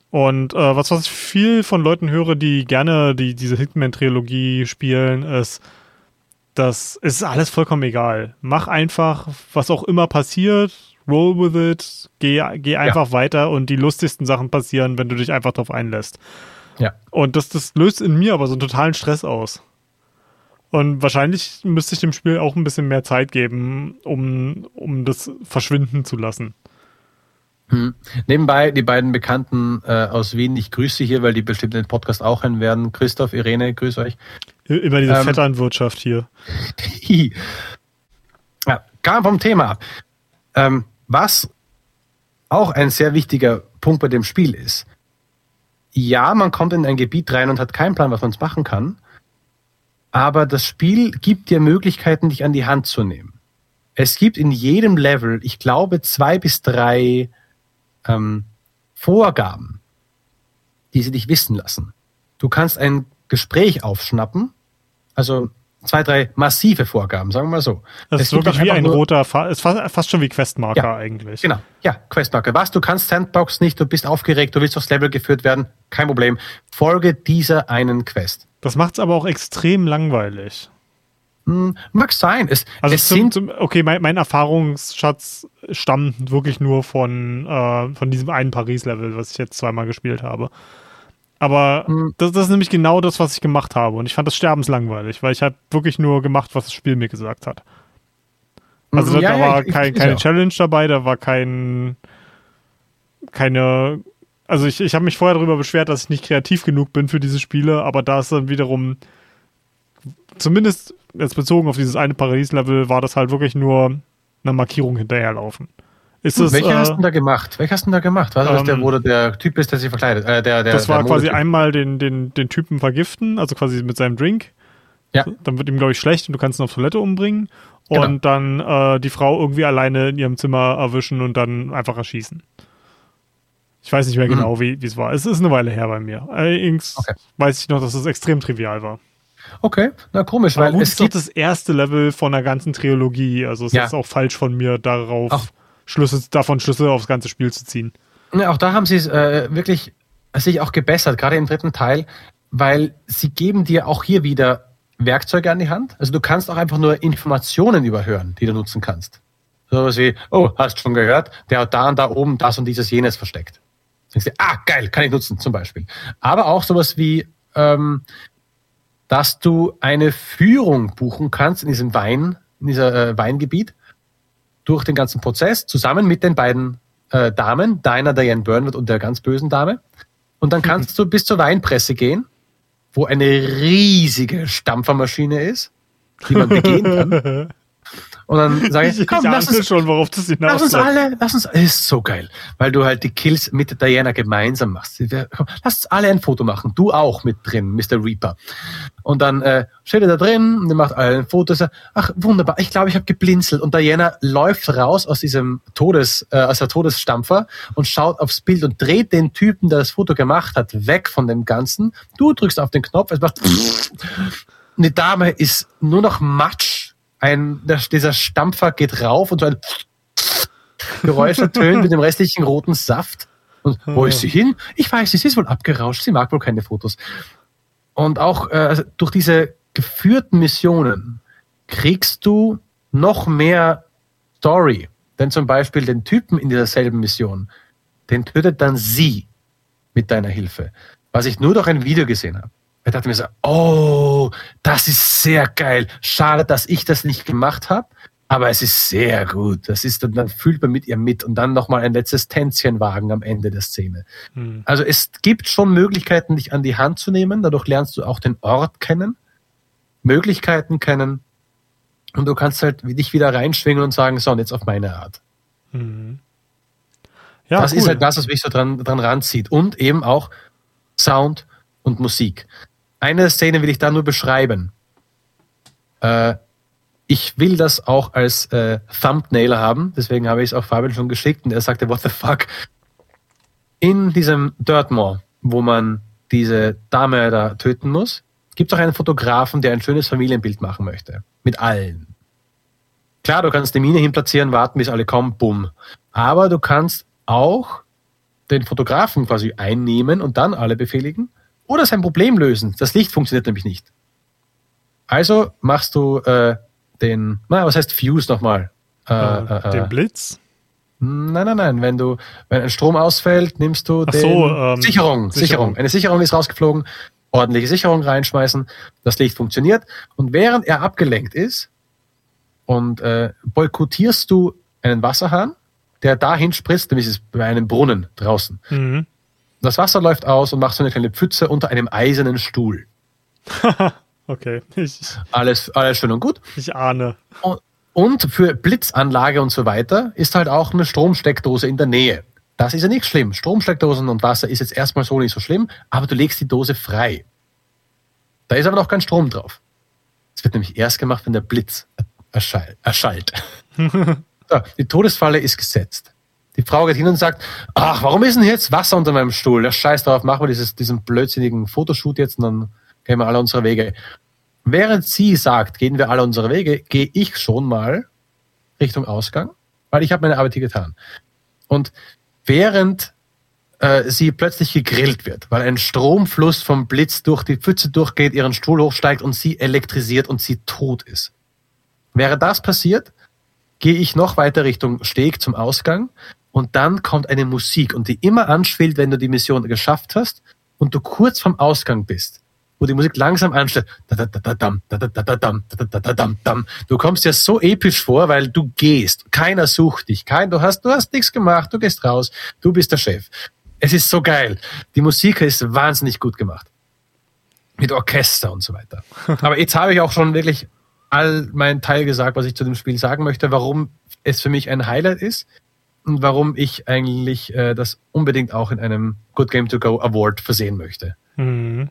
Und äh, was, was ich viel von Leuten höre, die gerne die, diese Hitman-Trilogie spielen, ist, das ist alles vollkommen egal. Mach einfach, was auch immer passiert, roll with it, geh, geh einfach ja. weiter und die lustigsten Sachen passieren, wenn du dich einfach darauf einlässt. Ja. Und das, das löst in mir aber so einen totalen Stress aus. Und wahrscheinlich müsste ich dem Spiel auch ein bisschen mehr Zeit geben, um, um das verschwinden zu lassen. Hm. Nebenbei die beiden Bekannten äh, aus Wien, ich grüße hier, weil die bestimmt den Podcast auch hören werden. Christoph, Irene, grüß euch. Immer diese ähm, Vetternwirtschaft hier. ja, kam vom Thema ab. Ähm, was auch ein sehr wichtiger Punkt bei dem Spiel ist. Ja, man kommt in ein Gebiet rein und hat keinen Plan, was man machen kann. Aber das Spiel gibt dir Möglichkeiten, dich an die Hand zu nehmen. Es gibt in jedem Level, ich glaube, zwei bis drei ähm, Vorgaben, die sie dich wissen lassen. Du kannst ein Gespräch aufschnappen, also zwei, drei massive Vorgaben, sagen wir mal so. Das es ist wirklich wie ein roter, ist fast, fast schon wie Questmarker ja, eigentlich. Genau, ja, Questmarker. Was, du kannst Sandbox nicht, du bist aufgeregt, du willst aufs Level geführt werden, kein Problem. Folge dieser einen Quest. Das macht es aber auch extrem langweilig. Hm, mag sein. Es, also es zum, zum, okay, mein, mein, Erfahrungsschatz stammt wirklich nur von, äh, von diesem einen Paris-Level, was ich jetzt zweimal gespielt habe. Aber hm. das, das, ist nämlich genau das, was ich gemacht habe. Und ich fand das sterbenslangweilig, weil ich habe wirklich nur gemacht, was das Spiel mir gesagt hat. Also hm, da, ja, da war ja, kein, ich, keine ich Challenge dabei, da war kein keine. Also ich, ich habe mich vorher darüber beschwert, dass ich nicht kreativ genug bin für diese Spiele, aber da ist dann wiederum zumindest jetzt bezogen auf dieses eine Paradies-Level, war das halt wirklich nur eine Markierung hinterherlaufen. Ist das, Welche äh, hast du da gemacht? Welche hast du da gemacht? Was ähm, der, wo der Typ ist, der sich verkleidet? Äh, der, der, das war quasi einmal den, den, den Typen vergiften, also quasi mit seinem Drink. Ja. Dann wird ihm, glaube ich, schlecht und du kannst ihn auf Toilette umbringen. Genau. Und dann äh, die Frau irgendwie alleine in ihrem Zimmer erwischen und dann einfach erschießen. Ich weiß nicht mehr mhm. genau, mhm. wie es war. Es ist eine Weile her bei mir. Allerdings okay. weiß ich noch, dass es extrem trivial war. Okay, na komisch, weil es gibt das erste Level von der ganzen Trilogie. Also es ja. ist auch falsch von mir, darauf auch. Schlüsse, davon Schlüsse aufs ganze Spiel zu ziehen. Ja, auch da haben sie es äh, wirklich sich auch gebessert, gerade im dritten Teil, weil sie geben dir auch hier wieder Werkzeuge an die Hand. Also du kannst auch einfach nur Informationen überhören, die du nutzen kannst. So was wie, oh, hast schon gehört, der hat da und da oben das und dieses jenes versteckt. Denkst du, ah, geil, kann ich nutzen, zum Beispiel. Aber auch sowas wie, ähm, dass du eine Führung buchen kannst in diesem Wein, in dieser äh, Weingebiet durch den ganzen Prozess zusammen mit den beiden äh, Damen, deiner Diane Burnwood und der ganz bösen Dame. Und dann kannst du bis zur Weinpresse gehen, wo eine riesige Stampfermaschine ist, die man begehen kann. Und dann sage ich, komm, ich lass uns, schon, worauf das lass uns alle, lass uns, ist so geil, weil du halt die Kills mit Diana gemeinsam machst. Lass uns alle ein Foto machen, du auch mit drin, Mr. Reaper. Und dann äh, steht er da drin und er macht alle ein Foto. Ach, wunderbar, ich glaube, ich habe geblinzelt. Und Diana läuft raus aus diesem Todes, äh, aus der Todesstampfer und schaut aufs Bild und dreht den Typen, der das Foto gemacht hat, weg von dem Ganzen. Du drückst auf den Knopf, es macht und die Dame ist nur noch Matsch ein, der, dieser Stampfer geht rauf und so ein Geräusch ertönt mit dem restlichen roten Saft. Und wo ist sie hin? Ich weiß, sie ist wohl abgerauscht, sie mag wohl keine Fotos. Und auch äh, also durch diese geführten Missionen kriegst du noch mehr Story. Denn zum Beispiel den Typen in dieser selben Mission, den tötet dann sie mit deiner Hilfe. Was ich nur durch ein Video gesehen habe. Ich dachte mir so, oh, das ist sehr geil. Schade, dass ich das nicht gemacht habe, aber es ist sehr gut. Das ist dann, dann fühlt man mit ihr mit und dann nochmal ein letztes Tänzchen wagen am Ende der Szene. Hm. Also es gibt schon Möglichkeiten, dich an die Hand zu nehmen. Dadurch lernst du auch den Ort kennen, Möglichkeiten kennen und du kannst halt dich wieder reinschwingen und sagen, so, und jetzt auf meine Art. Hm. Ja, das cool. ist halt das, was mich so dran, dran ranzieht. Und eben auch Sound und Musik. Eine Szene will ich da nur beschreiben. Äh, ich will das auch als äh, Thumbnail haben, deswegen habe ich es auch Fabian schon geschickt und er sagte, what the fuck? In diesem Dirtmoor, wo man diese Dame da töten muss, gibt es auch einen Fotografen, der ein schönes Familienbild machen möchte. Mit allen. Klar, du kannst die Mine hinplatzieren, warten, bis alle kommen, bumm. Aber du kannst auch den Fotografen quasi einnehmen und dann alle befehligen oder sein Problem lösen. Das Licht funktioniert nämlich nicht. Also machst du äh, den, na, was heißt Fuse nochmal? Äh, äh, den Blitz? Nein, nein, nein. Wenn du, wenn ein Strom ausfällt, nimmst du Ach den so, ähm, Sicherung, Sicherung. Sicherung. Eine Sicherung ist rausgeflogen. Ordentliche Sicherung reinschmeißen. Das Licht funktioniert. Und während er abgelenkt ist und äh, boykottierst du einen Wasserhahn, der dahin spritzt, nämlich ist es bei einem Brunnen draußen. Mhm. Das Wasser läuft aus und macht so eine kleine Pfütze unter einem eisernen Stuhl. okay, ich, Alles, alles schön und gut. ich ahne. Und- Und für Blitzanlage und so weiter ist halt auch eine Stromsteckdose in der Nähe. Das ist ja nicht schlimm. Stromsteckdosen und Wasser ist jetzt erstmal so nicht so schlimm, aber du legst die Dose frei. Da ist aber noch kein Strom drauf. Es wird nämlich erst gemacht, wenn der Blitz erschall, erschallt. so, die Todesfalle ist gesetzt. Die Frau geht hin und sagt, ach, warum ist denn jetzt Wasser unter meinem Stuhl? Ja, scheiß drauf, machen wir dieses, diesen blödsinnigen Fotoshoot jetzt und dann gehen wir alle unsere Wege. Während sie sagt, gehen wir alle unsere Wege, gehe ich schon mal Richtung Ausgang, weil ich habe meine Arbeit hier getan. Und während äh, sie plötzlich gegrillt wird, weil ein Stromfluss vom Blitz durch die Pfütze durchgeht, ihren Stuhl hochsteigt und sie elektrisiert und sie tot ist. Wäre das passiert, gehe ich noch weiter Richtung Steg zum Ausgang und dann kommt eine Musik und die immer anschwillt, wenn du die Mission geschafft hast und du kurz vom Ausgang bist wo die Musik langsam da-da-da-da-dam. Du kommst dir so episch vor, weil du gehst. Keiner sucht dich. Kein, du hast, du hast nichts gemacht. Du gehst raus. Du bist der Chef. Es ist so geil. Die Musik ist wahnsinnig gut gemacht. Mit Orchester und so weiter. Aber jetzt habe ich auch schon wirklich all meinen Teil gesagt, was ich zu dem Spiel sagen möchte, warum es für mich ein Highlight ist warum ich eigentlich äh, das unbedingt auch in einem Good Game to Go Award versehen möchte. Mhm.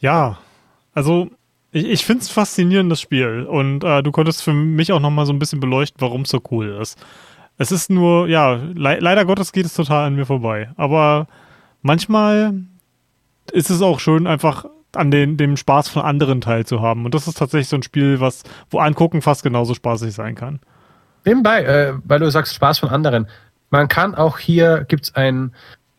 Ja, also ich, ich finde es faszinierend, das Spiel. Und äh, du konntest für mich auch nochmal so ein bisschen beleuchten, warum es so cool ist. Es ist nur, ja, le leider Gottes geht es total an mir vorbei. Aber manchmal ist es auch schön, einfach an den, dem Spaß von anderen teilzuhaben. Und das ist tatsächlich so ein Spiel, was, wo Angucken fast genauso spaßig sein kann. Nebenbei, äh, weil du sagst Spaß von anderen. Man kann auch hier, gibt's ein,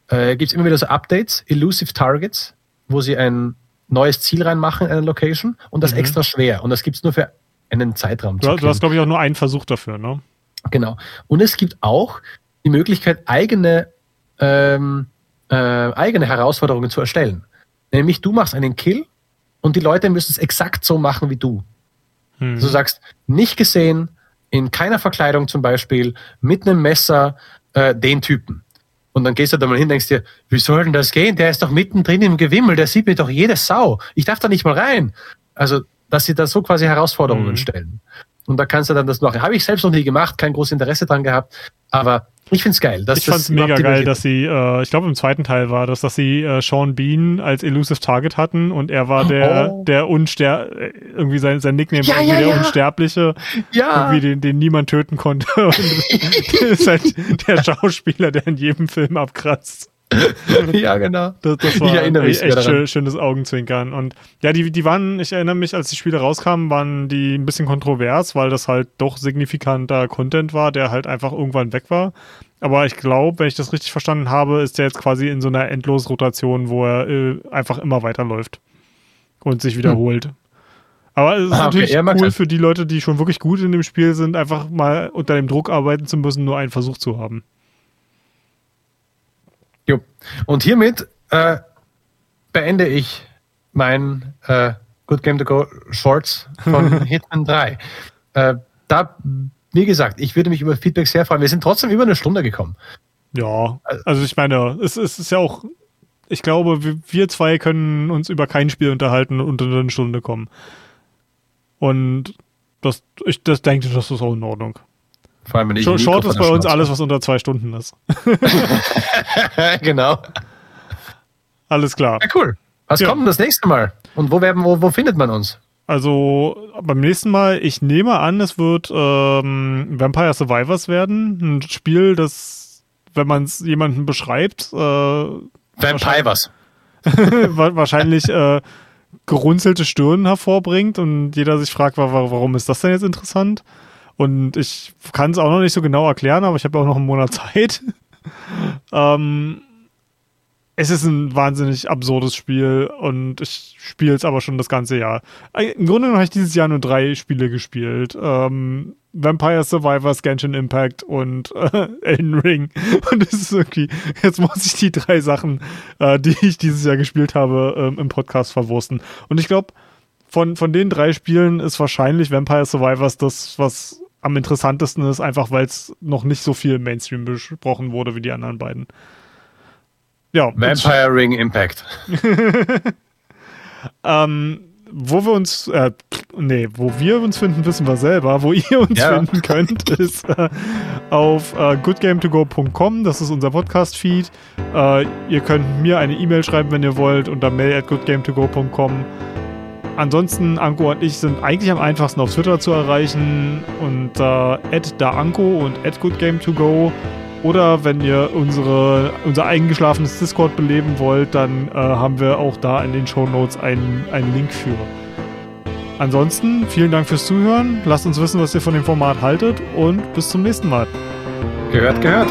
äh, gibt's immer wieder so Updates, Elusive Targets, wo sie ein neues Ziel reinmachen in eine Location und das Mhm. extra schwer. Und das gibt's nur für einen Zeitraum. Du, du hast, glaube ich, auch nur einen Versuch dafür, ne? Genau. Und es gibt auch die Möglichkeit, eigene, ähm, äh, eigene Herausforderungen zu erstellen. Nämlich du machst einen Kill und die Leute müssen es exakt so machen wie du. Hm. Du sagst, nicht gesehen, in keiner Verkleidung zum Beispiel, mit einem Messer, äh, den Typen. Und dann gehst du da mal hin denkst dir, wie soll denn das gehen? Der ist doch mittendrin im Gewimmel, der sieht mir doch jede Sau. Ich darf da nicht mal rein. Also, dass sie da so quasi Herausforderungen Mhm. stellen. Und da kannst du dann das machen. Habe ich selbst noch nie gemacht, kein großes Interesse dran gehabt, aber ich find's geil. dass ich das fand's mega geil, dass sie, äh, ich glaube im zweiten Teil war das, dass sie äh, Sean Bean als Elusive Target hatten und er war der, Oh. der Unster, irgendwie sein, sein Nickname Ja, war irgendwie ja, der ja. Unsterbliche, Ja, irgendwie den, den niemand töten konnte. Und ist halt der Schauspieler, der in jedem Film abkratzt. ja, genau. Das, das Ich war erinnere mich echt, schön, schönes Augenzwinkern. Und ja, die, die waren, ich erinnere mich, als die Spiele rauskamen, waren die ein bisschen kontrovers, weil das halt doch signifikanter Content war, der halt einfach irgendwann weg war. Aber ich glaube, wenn ich das richtig verstanden habe, ist der jetzt quasi in so einer Endlosrotation, wo er äh, einfach immer weiterläuft und sich wiederholt. Aber es ist Hm. Ah, okay, natürlich mag cool für die Leute, die schon wirklich gut in dem Spiel sind, einfach mal unter dem Druck arbeiten zu müssen, nur einen Versuch zu haben. Jo. Und hiermit äh, beende ich mein äh, Good Game to Go Shorts von Hitman 3. Äh, da, wie gesagt, ich würde mich über Feedback sehr freuen. Wir sind trotzdem über eine Stunde gekommen. Ja, also ich meine, es, es ist ja auch, ich glaube, wir, wir zwei können uns über kein Spiel unterhalten und unter eine Stunde kommen. Und das, ich das denke, das ist auch in Ordnung. Vor allem, wenn ich Short, ein Short Mikro ist bei uns alles, was unter zwei Stunden ist. genau. Alles klar. Ja, cool. Was Ja. kommt denn das nächste Mal? Und wo, werden, wo, wo findet man uns? Also beim nächsten Mal, ich nehme an, es wird ähm, Vampire Survivors werden. Ein Spiel, das, wenn man es jemandem beschreibt, äh, Vampire was. wa- wahrscheinlich äh, gerunzelte Stirn hervorbringt und jeder sich fragt, wa- wa- warum ist das denn jetzt interessant? Und ich kann es auch noch nicht so genau erklären, aber ich habe auch noch einen Monat Zeit. ähm, es ist ein wahnsinnig absurdes Spiel und ich spiele es aber schon das ganze Jahr. Im Grunde habe ich dieses Jahr nur drei Spiele gespielt. Ähm, Vampire Survivors, Genshin Impact und äh, Elden Ring. Und es ist irgendwie, jetzt muss ich die drei Sachen, äh, die ich dieses Jahr gespielt habe, ähm, im Podcast verwursten. Und ich glaube, von, von den drei Spielen ist wahrscheinlich Vampire Survivors das, was am interessantesten ist, einfach weil es noch nicht so viel Mainstream besprochen wurde wie die anderen beiden. Ja. Vampire Ring Impact. ähm, wo wir uns, äh, nee, wo wir uns finden, wissen wir selber. Wo ihr uns ja. finden könnt, ist äh, auf äh, goodgametogo.com. Das ist unser Podcast-Feed. Äh, ihr könnt mir eine E-Mail schreiben, wenn ihr wollt, unter mail at goodgametogo.com. Ansonsten, Anko und ich sind eigentlich am einfachsten auf Twitter zu erreichen unter äh, daanko und at goodgametogo. Oder wenn ihr unsere, unser eingeschlafenes Discord beleben wollt, dann äh, haben wir auch da in den Show Notes einen, einen Link für. Ansonsten vielen Dank fürs Zuhören. Lasst uns wissen, was ihr von dem Format haltet und bis zum nächsten Mal. Gehört, gehört.